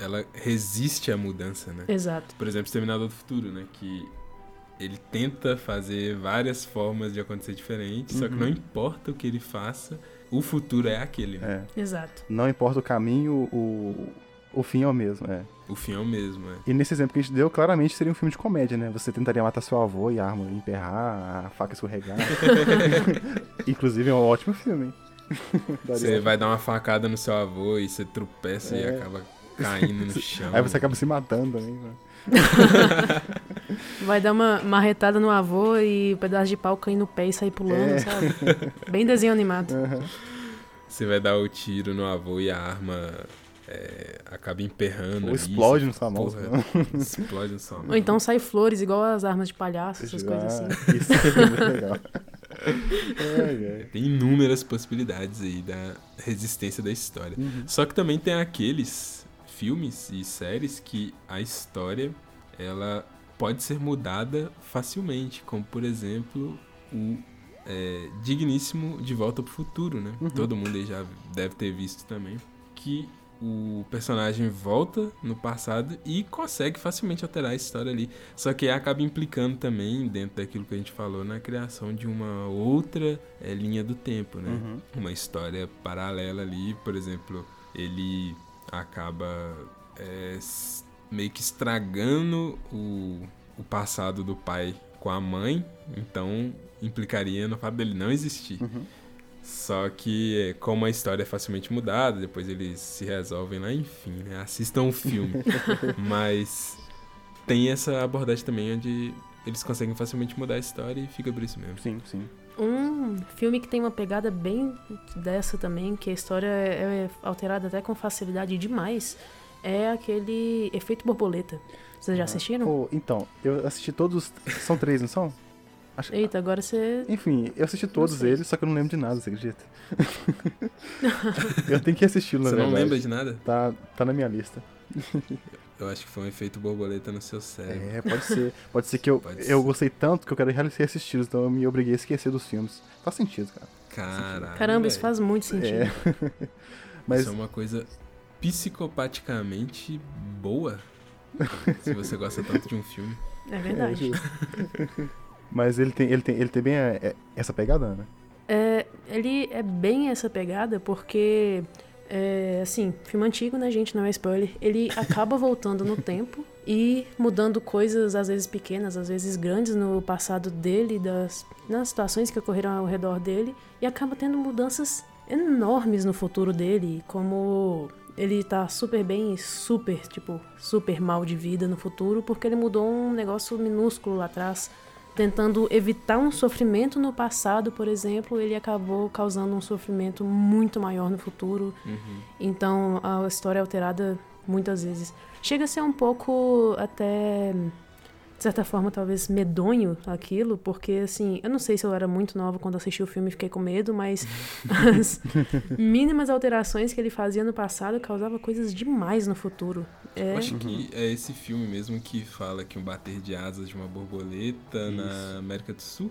ela resiste à mudança, né? Exato. Por exemplo, Exterminador do Futuro, né? Que ele tenta fazer várias formas de acontecer diferentes, só que Uhum. não importa o que ele faça, o futuro é aquele, né? É. Exato. Não importa o caminho, o, o fim é o mesmo, é. O fim é o mesmo, é. E nesse exemplo que a gente deu, claramente seria um filme de comédia, né? Você tentaria matar seu avô e a arma emperrar, a faca escorregar. Inclusive é um ótimo filme, hein? Você vai dar uma facada no seu avô e você tropeça e É. acaba caindo no chão. Aí você acaba se matando também, né? Vai dar uma marretada no avô e o pedaço de pau cair no pé e sair pulando, É. sabe? Bem desenho animado. Você vai dar o tiro no avô e a arma é, acaba emperrando. Ou explode na sua mão. Explode na sua mão. Ou então sai flores, igual as armas de palhaço, essas coisas assim. Ah, Isso é muito legal. Tem inúmeras possibilidades aí da resistência da história. Uhum. Só que também tem aqueles filmes e séries que a história ela pode ser mudada facilmente, como por exemplo o é, digníssimo De Volta pro Futuro, né? Uhum. Todo mundo aí já deve ter visto também que o personagem volta no passado e consegue facilmente alterar a história ali. Só que acaba implicando também, dentro daquilo que a gente falou, na criação de uma outra é, linha do tempo, né? Uhum. Uma história paralela ali, por exemplo, ele acaba é, meio que estragando o, o passado do pai com a mãe, então implicaria no fato dele não existir. Uhum. Só que, é, como a história é facilmente mudada, depois eles se resolvem lá, enfim, né? Assistam o filme. Mas tem essa abordagem também onde eles conseguem facilmente mudar a história e fica por isso mesmo. Sim, sim. Um filme que tem uma pegada bem dessa também, que a história é alterada até com facilidade demais, é aquele Efeito Borboleta. Vocês já assistiram? Pô, então, eu assisti todos. São três, não são? Acho... Eita, agora você. Enfim, eu assisti todos eles, só que eu não lembro de nada, você acredita? eu tenho que assisti-lo, na Você não verdade. lembra de nada? Tá, tá na minha lista. Eu acho que foi um efeito borboleta no seu cérebro. É, pode ser. Pode ser que eu, Pode eu ser. gostei tanto que eu quero reassisti-los, então eu me obriguei a esquecer dos filmes. Faz sentido, cara. Caralho. Caramba, isso faz muito sentido. É. Mas Isso é uma coisa psicopaticamente boa. se você gosta tanto de um filme. É, verdade. Mas ele tem, ele tem, ele tem bem é, é, essa pegada, né? É, ele é bem essa pegada porque, é, assim, filme antigo, né, gente? Não é spoiler. Ele acaba voltando no tempo e mudando coisas, às vezes pequenas, às vezes grandes, no passado dele, das, nas situações que ocorreram ao redor dele, e acaba tendo mudanças enormes no futuro dele, como ele tá super bem e super, tipo, super mal de vida no futuro, porque ele mudou um negócio minúsculo lá atrás tentando evitar um sofrimento no passado, por exemplo, ele acabou causando um sofrimento muito maior no futuro. Uhum. Então a história é alterada muitas vezes. Chega a ser um pouco até de certa forma, talvez medonho aquilo, porque, assim, eu não sei se eu era muito nova quando assisti o filme e fiquei com medo, mas as mínimas alterações que ele fazia no passado causava coisas demais no futuro. É, Eu acho que é esse filme mesmo que fala que um bater de asas de uma borboleta na América do Sul.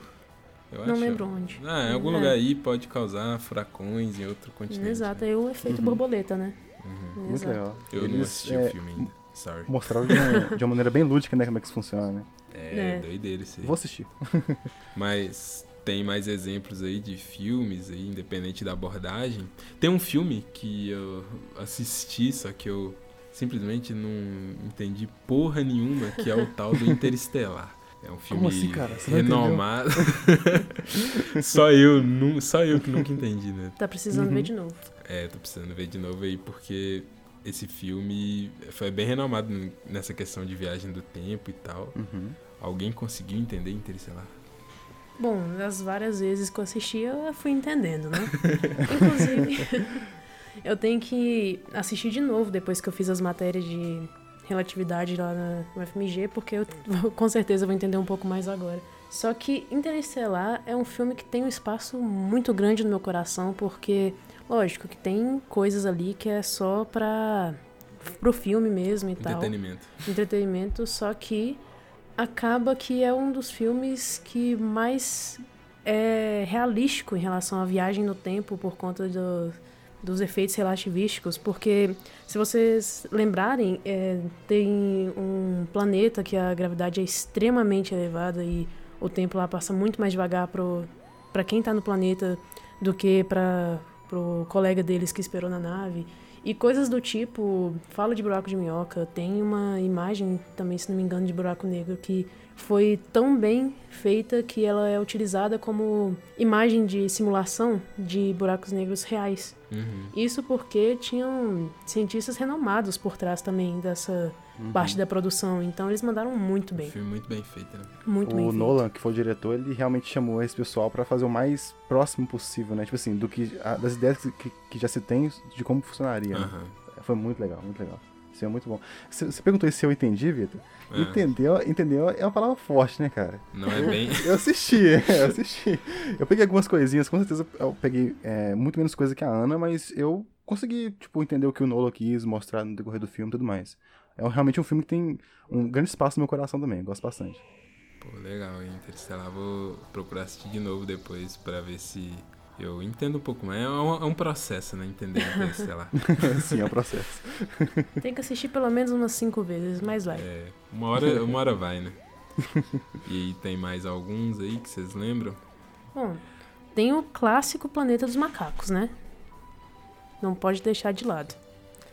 Eu não acho. lembro onde. Ah, em algum É. lugar aí pode causar furacões em outro continente. Exato, é o efeito borboleta, né? Uhum. Muito legal. Eu não Eles, assisti é, o filme ainda. Sorry. Mostraram de uma, de uma maneira bem lúdica, né, como é que isso funciona, né? É, É. doideira isso aí. Vou assistir. Mas tem mais exemplos aí de filmes aí, independente da abordagem. Tem um filme que eu assisti, só que eu simplesmente não entendi porra nenhuma, que é o tal do Interestelar. É um filme assim, não renomado. só eu, nu- só eu que nunca entendi, né? Tá precisando Uhum. ver de novo. É, tô precisando ver de novo aí, porque esse filme foi bem renomado nessa questão de viagem do tempo e tal. Uhum. Alguém conseguiu entender Interestelar? Bom, das várias vezes que eu assisti, eu fui entendendo, né? Inclusive, eu tenho que assistir de novo depois que eu fiz as matérias de relatividade lá na no FMG, porque eu com certeza vou entender um pouco mais agora. Só que Interestelar é um filme que tem um espaço muito grande no meu coração, porque, lógico, que tem coisas ali que é só pra pro filme mesmo e tal Entretenimento. entretenimento, só que acaba que é um dos filmes que mais é realístico em relação à viagem no tempo por conta do- dos efeitos relativísticos, porque se vocês lembrarem, é, tem um planeta que a gravidade é extremamente elevada e o tempo lá passa muito mais devagar para quem tá no planeta do que para pro colega deles que esperou na nave. E coisas do tipo, fala de buraco de minhoca, tem uma imagem também, se não me engano, de buraco negro que foi tão bem feita que ela é utilizada como imagem de simulação de buracos negros reais. Uhum. Isso porque tinham cientistas renomados por trás também dessa parte da produção, então eles mandaram muito Um bem, filme muito bem feito, né? muito bem O feito. Nolan, que foi o diretor, ele realmente chamou esse pessoal pra fazer o mais próximo possível, né? Tipo assim, do que, a- das ideias que, que- já se tem de como funcionaria. né? Aham. Foi muito legal, muito legal. Isso é muito bom. Você você perguntou se eu entendi, Vitor? Ah, Entendeu, entendeu é uma palavra forte, né, cara? Não é bem. Eu assisti, eu assisti. Eu peguei algumas coisinhas, com certeza eu peguei é, muito menos coisa que a Ana, mas eu consegui, tipo, entender o que o Nolan quis mostrar no decorrer do filme e tudo mais. É realmente um filme que tem um grande espaço no meu coração também, gosto bastante. Pô, legal, hein? Interestelar. Vou procurar assistir de novo depois pra ver se eu entendo um pouco mais. É um, é um processo, né? Entender Interestelar. Sim, é um processo. Tem que assistir pelo menos umas cinco vezes, mais vai. É, uma, hora, uma hora vai, né? E tem mais alguns aí que vocês lembram? Bom, tem o clássico Planeta dos Macacos, né? Não pode deixar de lado.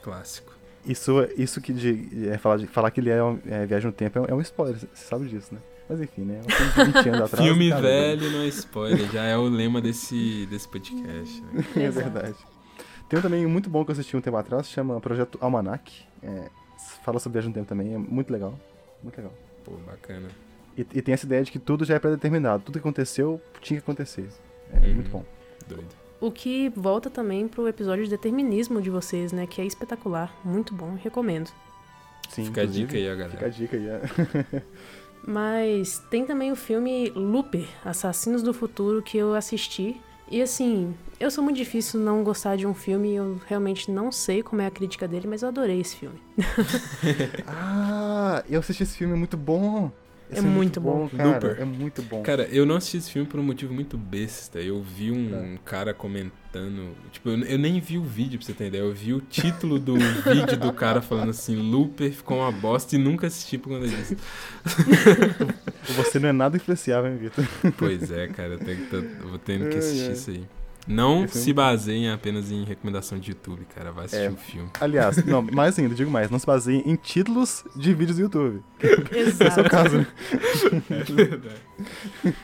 Clássico. Isso, isso que de, é, falar, de, falar que ele é, um, é viagem no tempo é, um- é um spoiler, você sabe disso, né? Mas enfim, né? Filme de 20 anos atrás. Filme cara, velho não é spoiler, já é o lema desse, desse podcast, né? É verdade. Tem um também muito bom que eu assisti um tempo atrás, chama Projeto Almanac. É, fala sobre viagem no tempo também, é muito legal. Muito legal. Pô, bacana. E, e tem essa ideia de que tudo já é pré-determinado. Tudo que aconteceu tinha que acontecer. É Uhum. muito bom. Doido. O que volta também pro episódio de determinismo de vocês, né? Que é espetacular, muito bom, recomendo. Sim, Fica a dica aí, galera. Fica a dica aí. é. Mas tem também o filme Looper, Assassinos do Futuro, que eu assisti. E assim, eu sou muito difícil não gostar de um filme, eu realmente não sei como é a crítica dele, mas eu adorei esse filme. ah, eu assisti esse filme, é muito bom. Esse É filme muito bom. cara. Looper. É muito bom. Cara, eu não assisti esse filme por um motivo muito besta. Eu vi um Tá. cara comentando. Tipo, eu, eu nem vi o vídeo pra você ter ideia. Eu vi o título do vídeo do cara falando assim: Looper ficou uma bosta e nunca assisti por conta disso. Você não é nada influenciável, hein, Vitor? Pois é, cara, eu, tenho que tá- eu vou tendo que assistir ai. isso aí. Não é se baseiem apenas em recomendação de YouTube, cara. Vai assistir É. o filme. Aliás, não, mais ainda, digo mais, não se baseie em títulos de vídeos do YouTube. Esse é o Exato. caso, né? É verdade.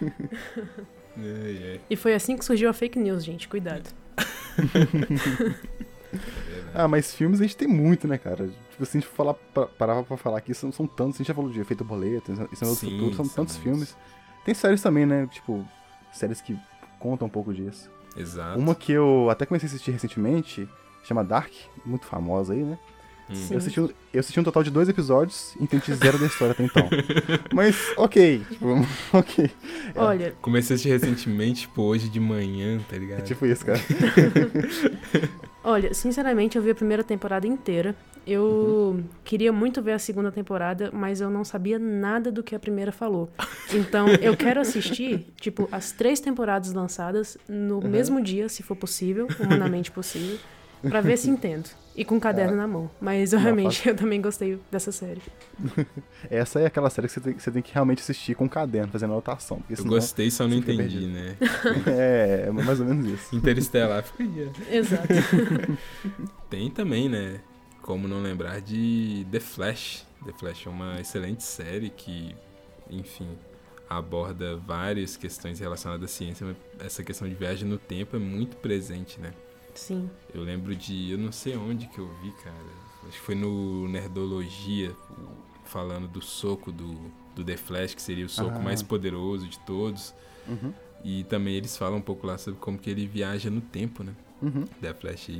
Ai, E foi assim que surgiu a fake news, gente, cuidado. É. Ah, mas filmes a gente tem muito, né, cara? Tipo, se a gente falar, pa- parar pra falar aqui, são, são tantos. A gente já falou de Efeito Boleto, Isso é do Futuro, são são tantos muitos. filmes. Tem séries também, né? Tipo, séries que contam um pouco disso. Exato. Uma que eu até comecei a assistir recentemente, chama Dark, muito famosa aí, né? Sim. Eu assisti, um- eu assisti um total de dois episódios e entendi zero da história até então. Mas, ok. Tipo, ok. Olha, Comecei a assistir recentemente, tipo, hoje de manhã, tá ligado? É tipo isso, cara. olha, sinceramente, eu vi a primeira temporada inteira. Eu queria muito ver a segunda temporada, mas eu não sabia nada do que a primeira falou. Então, eu quero assistir, tipo, as três temporadas lançadas no mesmo dia, se for possível, humanamente possível, pra ver se entendo. E com um caderno na mão. Mas, eu, Não, realmente, eu também gostei dessa série. Essa é aquela série que você tem, você tem que realmente assistir com um caderno, fazendo anotação. Porque Eu senão, gostei, só não entendi, perdido. né? É, é mais ou menos isso. Interestelar fica aí, ó. Exato. Tem também, né? Como não lembrar de The Flash. The Flash é uma excelente série que, enfim, aborda várias questões relacionadas à ciência. mas Essa questão de viagem no tempo é muito presente, né? Sim. Eu lembro de. Eu não sei onde que eu vi, cara. Acho que foi no Nerdologia, falando do soco do, do The Flash, que seria o soco Ah. mais poderoso de todos. Uhum, E também eles falam um pouco lá sobre como que ele viaja no tempo, né? uhum. The Flash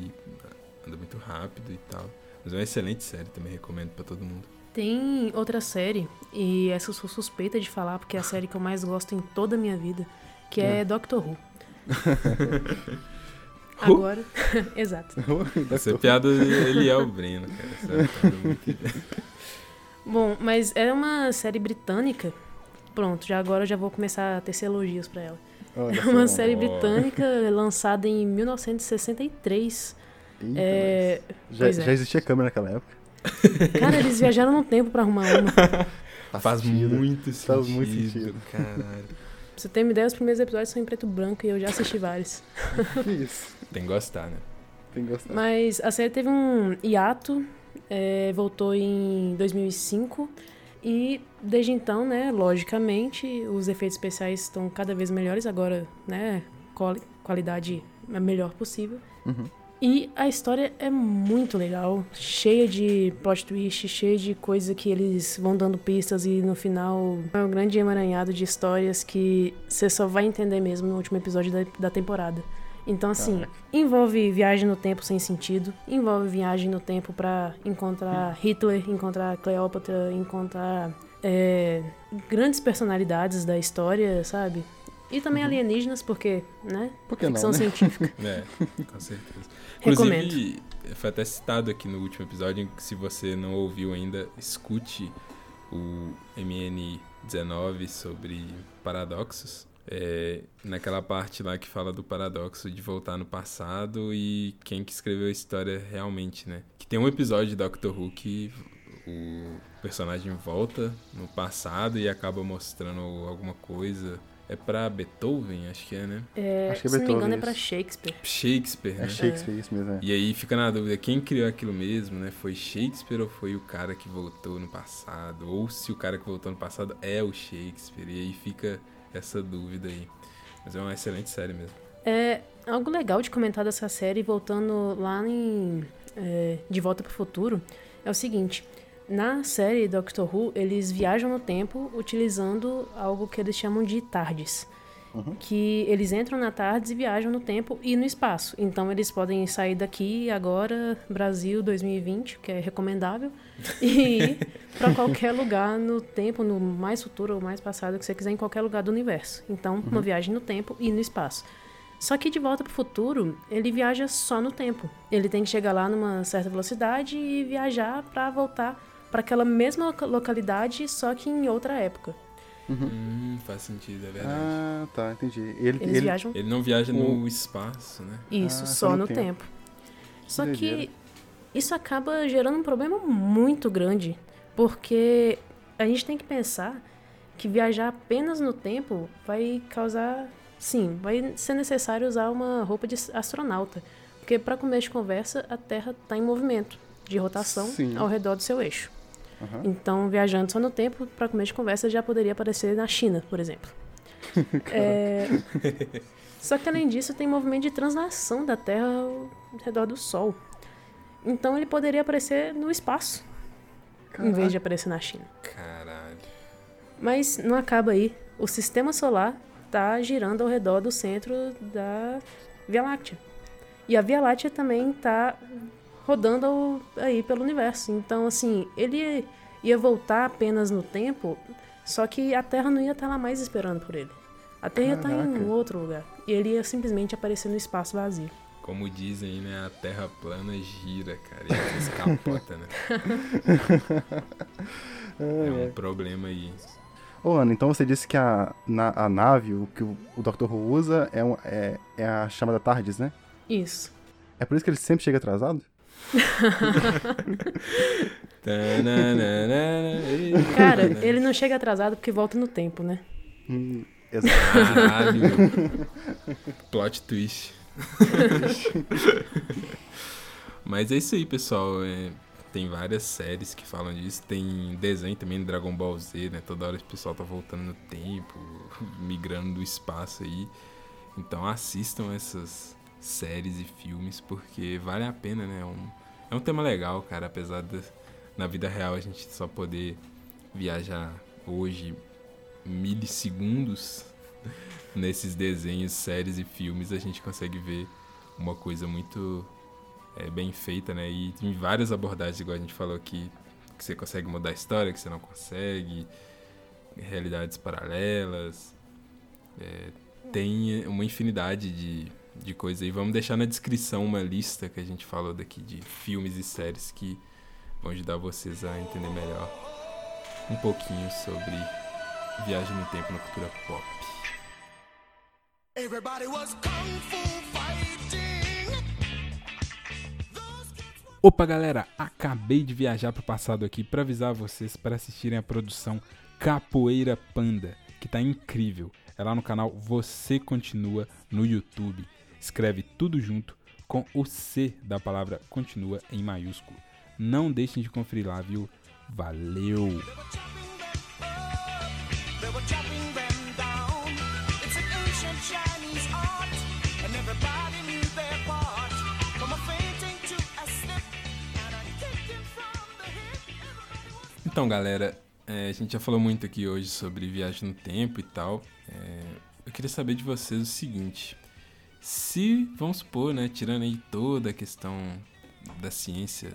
anda muito rápido e tal. Mas é uma excelente série, também recomendo pra todo mundo. Tem outra série, e essa eu sou suspeita de falar, porque é a série que eu mais gosto em toda a minha vida, que é Doctor Who. Agora, exato. Essa piada ele é o Breno, cara. Essa é piada muito- Bom, mas é uma série britânica. Pronto, já agora eu já vou começar a tecer elogios pra ela. Olha É uma série britânica lançada em 1963. Eita, É, já, é. já existia câmera naquela época. Cara, eles viajaram no tempo pra arrumar uma. Faz Faz sentido. muito sentido. Faz muito sentido. Caralho. Você ter uma ideia, os primeiros episódios são em preto e branco e eu já assisti vários. Que isso. Tem que gostar, né? Tem que gostar. Mas a série teve um hiato, é, voltou em 2005 e desde então, né, logicamente, os efeitos especiais estão cada vez melhores agora, né, quali- qualidade a melhor possível. Uhum. E a história é muito legal, cheia de plot twist, cheia de coisa que eles vão dando pistas e no final é um grande emaranhado de histórias que você só vai entender mesmo no último episódio da, da temporada. Então, assim, envolve viagem no tempo sem sentido, envolve viagem no tempo pra encontrar Hitler, encontrar Cleópatra, encontrar é, grandes personalidades da história, sabe? E também alienígenas, porque, né? Por que não, Ficção né? científica. É, com certeza. Recomendo. Inclusive, foi até citado aqui no último episódio, que se você não ouviu ainda, escute o MN19 sobre paradoxos. É, naquela parte lá que fala do paradoxo de voltar no passado e quem que escreveu a história realmente, né? Que tem um episódio de Doctor Who que o personagem volta no passado e acaba mostrando alguma coisa. É pra Beethoven, acho que é, né? É, Acho que é se não me engano, Beethoven é pra isso. Shakespeare. Shakespeare, né? É Shakespeare, isso mesmo. É. E aí fica na dúvida, quem criou aquilo mesmo, né? Foi Shakespeare ou foi o cara que voltou no passado? Ou se o cara que voltou no passado é o Shakespeare? E aí fica essa dúvida aí. Mas é uma excelente série mesmo. É algo legal de comentar dessa série, voltando lá em é, De Volta pro Futuro, é o seguinte. Na série Doctor Who, eles viajam no tempo utilizando algo que eles chamam de tardes. Que eles entram na tardes e viajam no tempo e no espaço. Então eles podem sair daqui agora, Brasil 2020, que é recomendável, e ir para qualquer lugar no tempo, no mais futuro ou mais passado que você quiser, em qualquer lugar do universo. Então, uma viagem no tempo e no espaço. Só que de volta pro futuro, ele viaja só no tempo. Ele tem que chegar lá numa certa velocidade e viajar para voltar para aquela mesma loca- localidade, só que em outra época. Hum, faz sentido, é verdade. Ah, tá, entendi. Ele, Eles ele, viajam Ele não viaja O- no espaço, né? isso Ah, só no tempo. Só que isso acaba gerando um problema muito grande, porque a gente tem que pensar que viajar apenas no tempo vai causar, sim, vai ser necessário usar uma roupa de astronauta, porque para começo de conversa a Terra está em movimento de rotação Sim. ao redor do seu eixo. Aham. Então, viajando só no tempo, para começo de conversa já poderia aparecer na China, por exemplo. É, Só que além disso, tem movimento de translação da Terra ao redor do Sol. Então ele poderia aparecer no espaço, em vez de aparecer na China. Caralho. Mas não acaba aí. O sistema solar está girando ao redor do centro da Via Láctea. E a Via Láctea também está rodando aí pelo universo. Então, assim, ele ia voltar apenas no tempo, só que a Terra não ia estar lá mais esperando por ele. A Terra ia estar em Caraca. um outro lugar. E ele ia simplesmente aparecer no espaço vazio. Como dizem, né? A terra plana gira, cara. E às vezes capota, né? É um problema aí. Ô, Ana, então você disse que a, na- a nave, o que o, o Dr. Who usa é, um- é, é a chamada TARDIS, né? Isso. É por isso que ele sempre chega atrasado? Cara, ele não chega atrasado porque volta no tempo, né? Hum, exato. Caralho. Plot twist. Mas é isso aí, pessoal. É, tem várias séries que falam disso. Tem desenho também do Dragon Ball Z, né? Toda hora o pessoal tá voltando no tempo, migrando do espaço aí. Então assistam essas séries e filmes porque vale a pena, né? É um, é um tema legal, cara. Apesar de na vida real a gente só poder viajar hoje milissegundos nesses desenhos, séries e filmes a gente consegue ver uma coisa muito é, bem feita, né? E tem várias abordagens, igual a gente falou aqui, que você consegue mudar a história, que você não consegue, realidades paralelas, é, tem uma infinidade de, de coisas aí. Vamos deixar na descrição uma lista que a gente falou daqui de filmes e séries que vão ajudar vocês a entender melhor um pouquinho sobre viagem no tempo na cultura pop. Opa, galera, acabei de viajar pro passado aqui para avisar vocês para assistirem a produção Capoeira Panda, que tá incrível. É lá no canal Você Continua no YouTube. Escreve tudo junto com o C da palavra continua em maiúsculo. Não deixem de conferir lá, viu? Valeu! Então, galera, é, a gente já falou muito aqui hoje sobre viagem no tempo e tal. É, eu queria saber de vocês o seguinte: se, vamos supor, né, tirando aí toda a questão da ciência,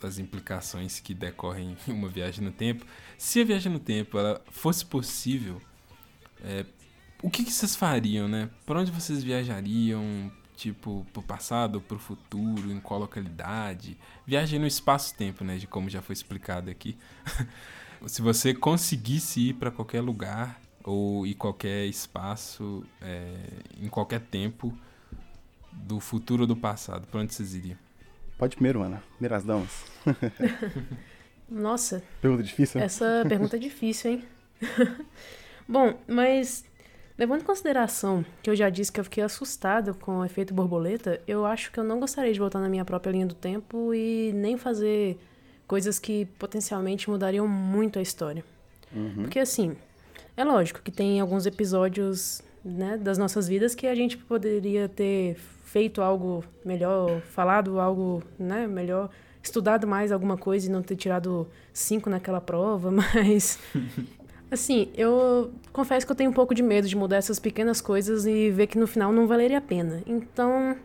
das implicações que decorrem em uma viagem no tempo, se a viagem no tempo ela fosse possível, é, o que, que vocês fariam, né? Para onde vocês viajariam? Tipo, pro passado, pro futuro, em qual localidade? Viagem no espaço-tempo, né? De como já foi explicado aqui. Se você conseguisse ir para qualquer lugar ou em qualquer espaço, é, em qualquer tempo do futuro ou do passado, para onde vocês iriam? Pode primeiro, Ana. Primeiras damas. Nossa, Pergunta difícil? né? essa pergunta é difícil, hein? Bom, mas levando em consideração que eu já disse que eu fiquei assustado com o efeito borboleta, eu acho que eu não gostaria de voltar na minha própria linha do tempo e nem fazer coisas que potencialmente mudariam muito a história. Porque assim, é lógico que tem alguns episódios né, das nossas vidas que a gente poderia ter feito algo melhor, falado algo né, melhor, estudado mais alguma coisa e não ter tirado cinco naquela prova, mas assim, eu confesso que eu tenho um pouco de medo de mudar essas pequenas coisas e ver que no final não valeria a pena. Então,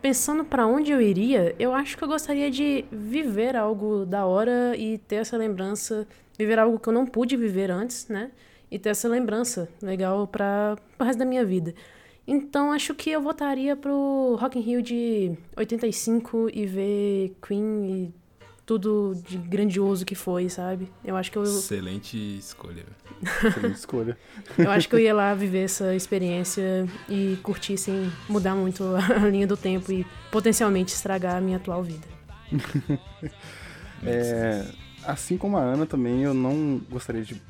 pensando pra onde eu iria, eu acho que eu gostaria de viver algo da hora e ter essa lembrança, viver algo que eu não pude viver antes, né? E ter essa lembrança legal para o resto da minha vida. Então, acho que eu votaria pro Rock in Rio de 85 e ver Queen e tudo de grandioso que foi, sabe? Eu acho que eu, Excelente escolha. Excelente escolha. eu acho que eu ia lá viver essa experiência e curtir sem mudar muito a linha do tempo e potencialmente estragar a minha atual vida. É, assim como a Ana também, eu não gostaria de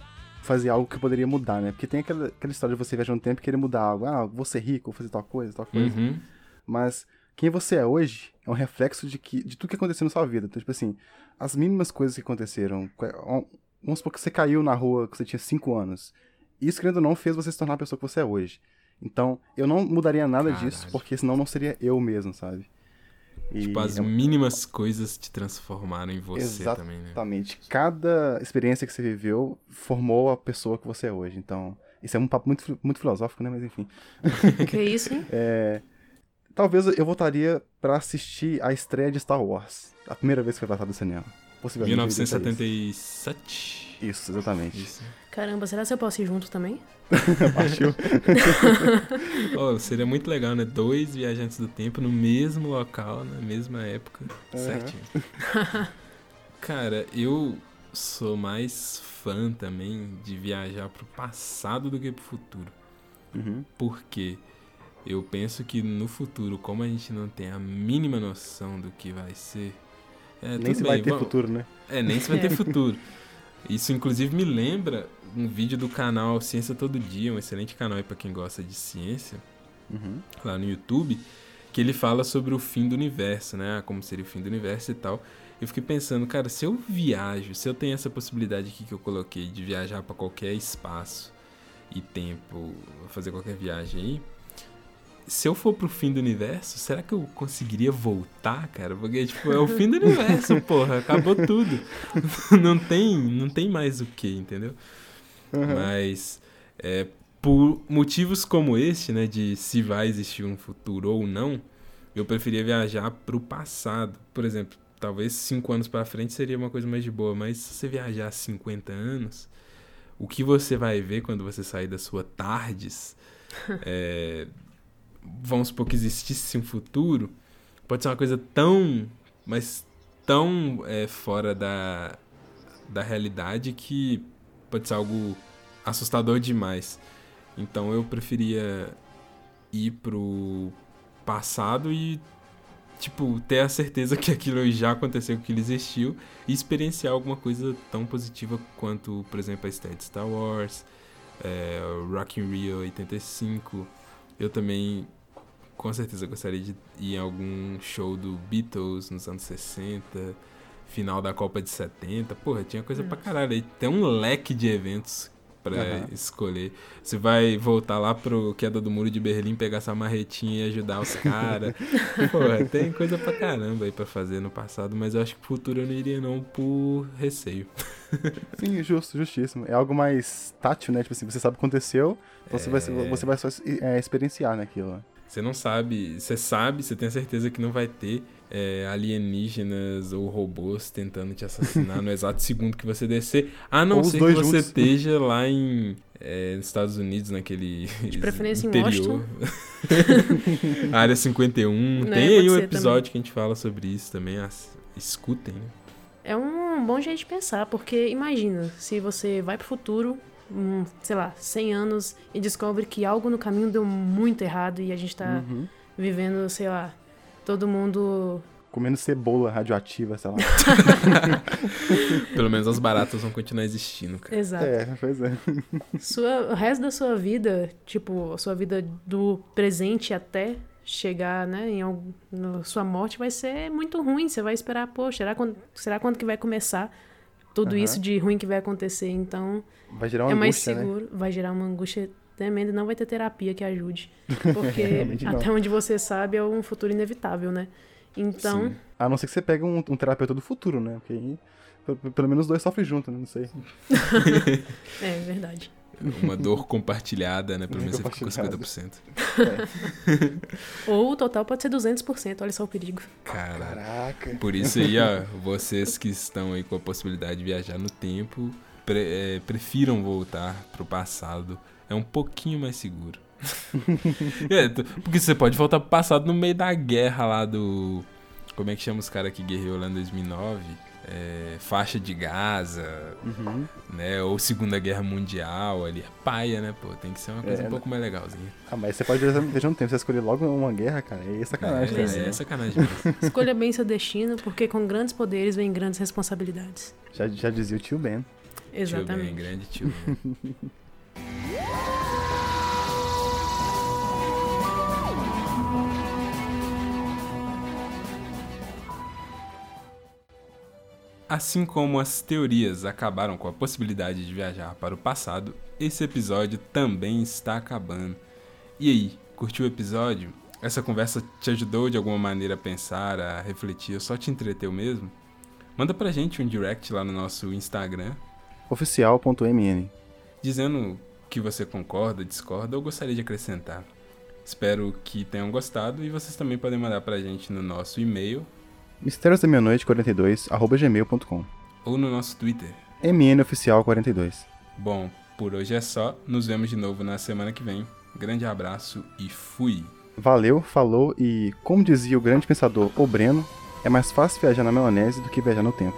fazer algo que poderia mudar, né? Porque tem aquela, aquela história de você viajar no tempo e querer mudar algo. Ah, vou ser rico, vou fazer tal coisa, tal coisa. Uhum. Mas quem você é hoje é um reflexo de, que, de tudo que aconteceu na sua vida. Então, tipo assim, as mínimas coisas que aconteceram. qu- Vamos supor que você caiu na rua quando você tinha 5 anos. Isso, querendo ou não, fez você se tornar a pessoa que você é hoje. Então, eu não mudaria nada disso, Caralho. porque senão não seria eu mesmo, sabe? E Tipo, as é- mínimas coisas te transformaram em você Exato. também, né? Exatamente. Cada experiência que você viveu formou a pessoa que você é hoje. Então, isso é um papo muito, muito filosófico, né? Mas enfim. Que isso, hein? talvez eu voltaria pra assistir a estreia de Star Wars. A primeira vez que foi passado no cinema. Possivelmente. eu iria pra 1977. Isso, Isso, exatamente. Isso. Caramba, será que eu posso ir junto também? Partiu. Oh, seria muito legal, né? Dois viajantes do tempo no mesmo local, na mesma época. Uhum. Certinho. Cara, eu sou mais fã também de viajar pro passado do que pro futuro. Uhum. Porque eu penso que no futuro, como a gente não tem a mínima noção do que vai ser. É, Nem se bem, vai ter vamos- futuro, né? É, nem se vai ter futuro. Isso, inclusive, me lembra um vídeo do canal Ciência Todo Dia, um excelente canal aí pra quem gosta de ciência, Uhum. lá no YouTube, que ele fala sobre o fim do universo, né? Como seria o fim do universo e tal. Eu fiquei pensando, cara, se eu viajo, se eu tenho essa possibilidade aqui que eu coloquei de viajar pra qualquer espaço e tempo, fazer qualquer viagem aí, se eu for pro fim do universo, será que eu conseguiria voltar, cara? Porque, tipo, é o fim do universo, porra. Acabou tudo. Não tem, não tem mais o que, entendeu? Uhum. Mas, é, por motivos como este, né, de se vai existir um futuro ou não, eu preferia viajar pro passado. Por exemplo, talvez cinco anos pra frente seria uma coisa mais de boa, mas se você viajar 50 anos, o que você vai ver quando você sair da sua tardes, é, vamos supor que existisse um futuro, pode ser uma coisa tão, mas tão é, fora da, da realidade que pode ser algo assustador demais. Então eu preferia ir pro passado e tipo ter a certeza que aquilo já aconteceu, que aquilo existiu e experienciar alguma coisa tão positiva quanto, por exemplo, a estreia de Star Wars, é, Rock in Rio 85. Eu também com certeza gostaria de ir em algum show do Beatles nos anos 60, final da Copa de 70. Porra, tinha coisa pra caralho aí. Tem um leque de eventos pra Aham. escolher. Você vai voltar lá pro Queda do Muro de Berlim, pegar essa marretinha e ajudar os caras. Porra, tem coisa pra caramba aí pra fazer no passado, mas eu acho que pro futuro eu não iria não por receio. Sim, justo, justíssimo. É algo mais tátil, né? Tipo assim, você sabe o que aconteceu, então você, vai, É. você vai só é, experienciar naquilo. Você não sabe, você sabe, você tem certeza que não vai ter é, alienígenas ou robôs tentando te assassinar no exato segundo que você descer, a não ser que dois você juntos. esteja lá em é, nos Estados Unidos, naquele De preferência em interior. Área 51. Né, tem aí pode um episódio que a gente fala sobre isso também. as- escutem, né? É um bom jeito de pensar, porque imagina, se você vai pro futuro, hum, sei lá, 100 anos e descobre que algo no caminho deu muito errado e a gente tá Uhum. vivendo, sei lá, todo mundo. Comendo cebola radioativa, sei lá. Pelo menos as baratas vão continuar existindo, cara. Exato. é, pois é. Sua, o resto da sua vida, tipo, a sua vida do presente até chegar, né, em algum, no, sua morte vai ser muito ruim. Você vai esperar, pô, será quando, será quando que vai começar tudo Aham. isso de ruim que vai acontecer? Então, Vai gerar uma é mais angústia, né? seguro, vai gerar uma angústia tremenda e não vai ter terapia que ajude. Porque não. até onde você sabe é um futuro inevitável, né? Então, Sim. A não ser que você pegue um, um terapeuta do futuro, né? Porque aí, pe- pelo menos os dois sofrem junto, né? Não sei. é verdade. Uma dor compartilhada, né? Pelo menos você fica com Compartilhada. 50%. Ou o total pode ser 200%, olha só o perigo. Cara, Caraca. por isso aí, ó, vocês que estão aí com a possibilidade de viajar no tempo, pre- é, prefiram voltar pro passado. É um pouquinho mais seguro. É, porque você pode voltar pro passado no meio da guerra lá do. Como é que chama os caras que guerreou lá em 2009? É, faixa de Gaza, Uhum. né? Ou Segunda Guerra Mundial ali. É paia, né, pô? Tem que ser uma coisa É, um pouco mais legalzinha. Ah, mas você pode viajar no tempo. Você escolher logo uma guerra, cara. É sacanagem, é, é né? sacanagem mesmo. Escolha bem seu destino, porque com grandes poderes vem grandes responsabilidades. Já, já dizia o tio Ben. Tio bem, Exatamente. grande tio. Ben. Assim como as teorias acabaram com a possibilidade de viajar para o passado, esse episódio também está acabando. E aí, curtiu o episódio? Essa conversa te ajudou de alguma maneira a pensar, a refletir, ou só te entreteu mesmo? Manda pra gente um direct lá no nosso Instagram, Oficial.mn. dizendo que você concorda, discorda ou gostaria de acrescentar. Espero que tenham gostado e vocês também podem mandar pra gente no nosso e-mail Mistérios da Meia-Noite 42, arroba gmail.com. ou no nosso Twitter. MNOficial 42. Bom, por hoje é só. Nos vemos de novo na semana que vem. Grande abraço e fui! Valeu, falou e, como dizia o grande pensador O Breno, é mais fácil viajar na maionese do que viajar no tempo.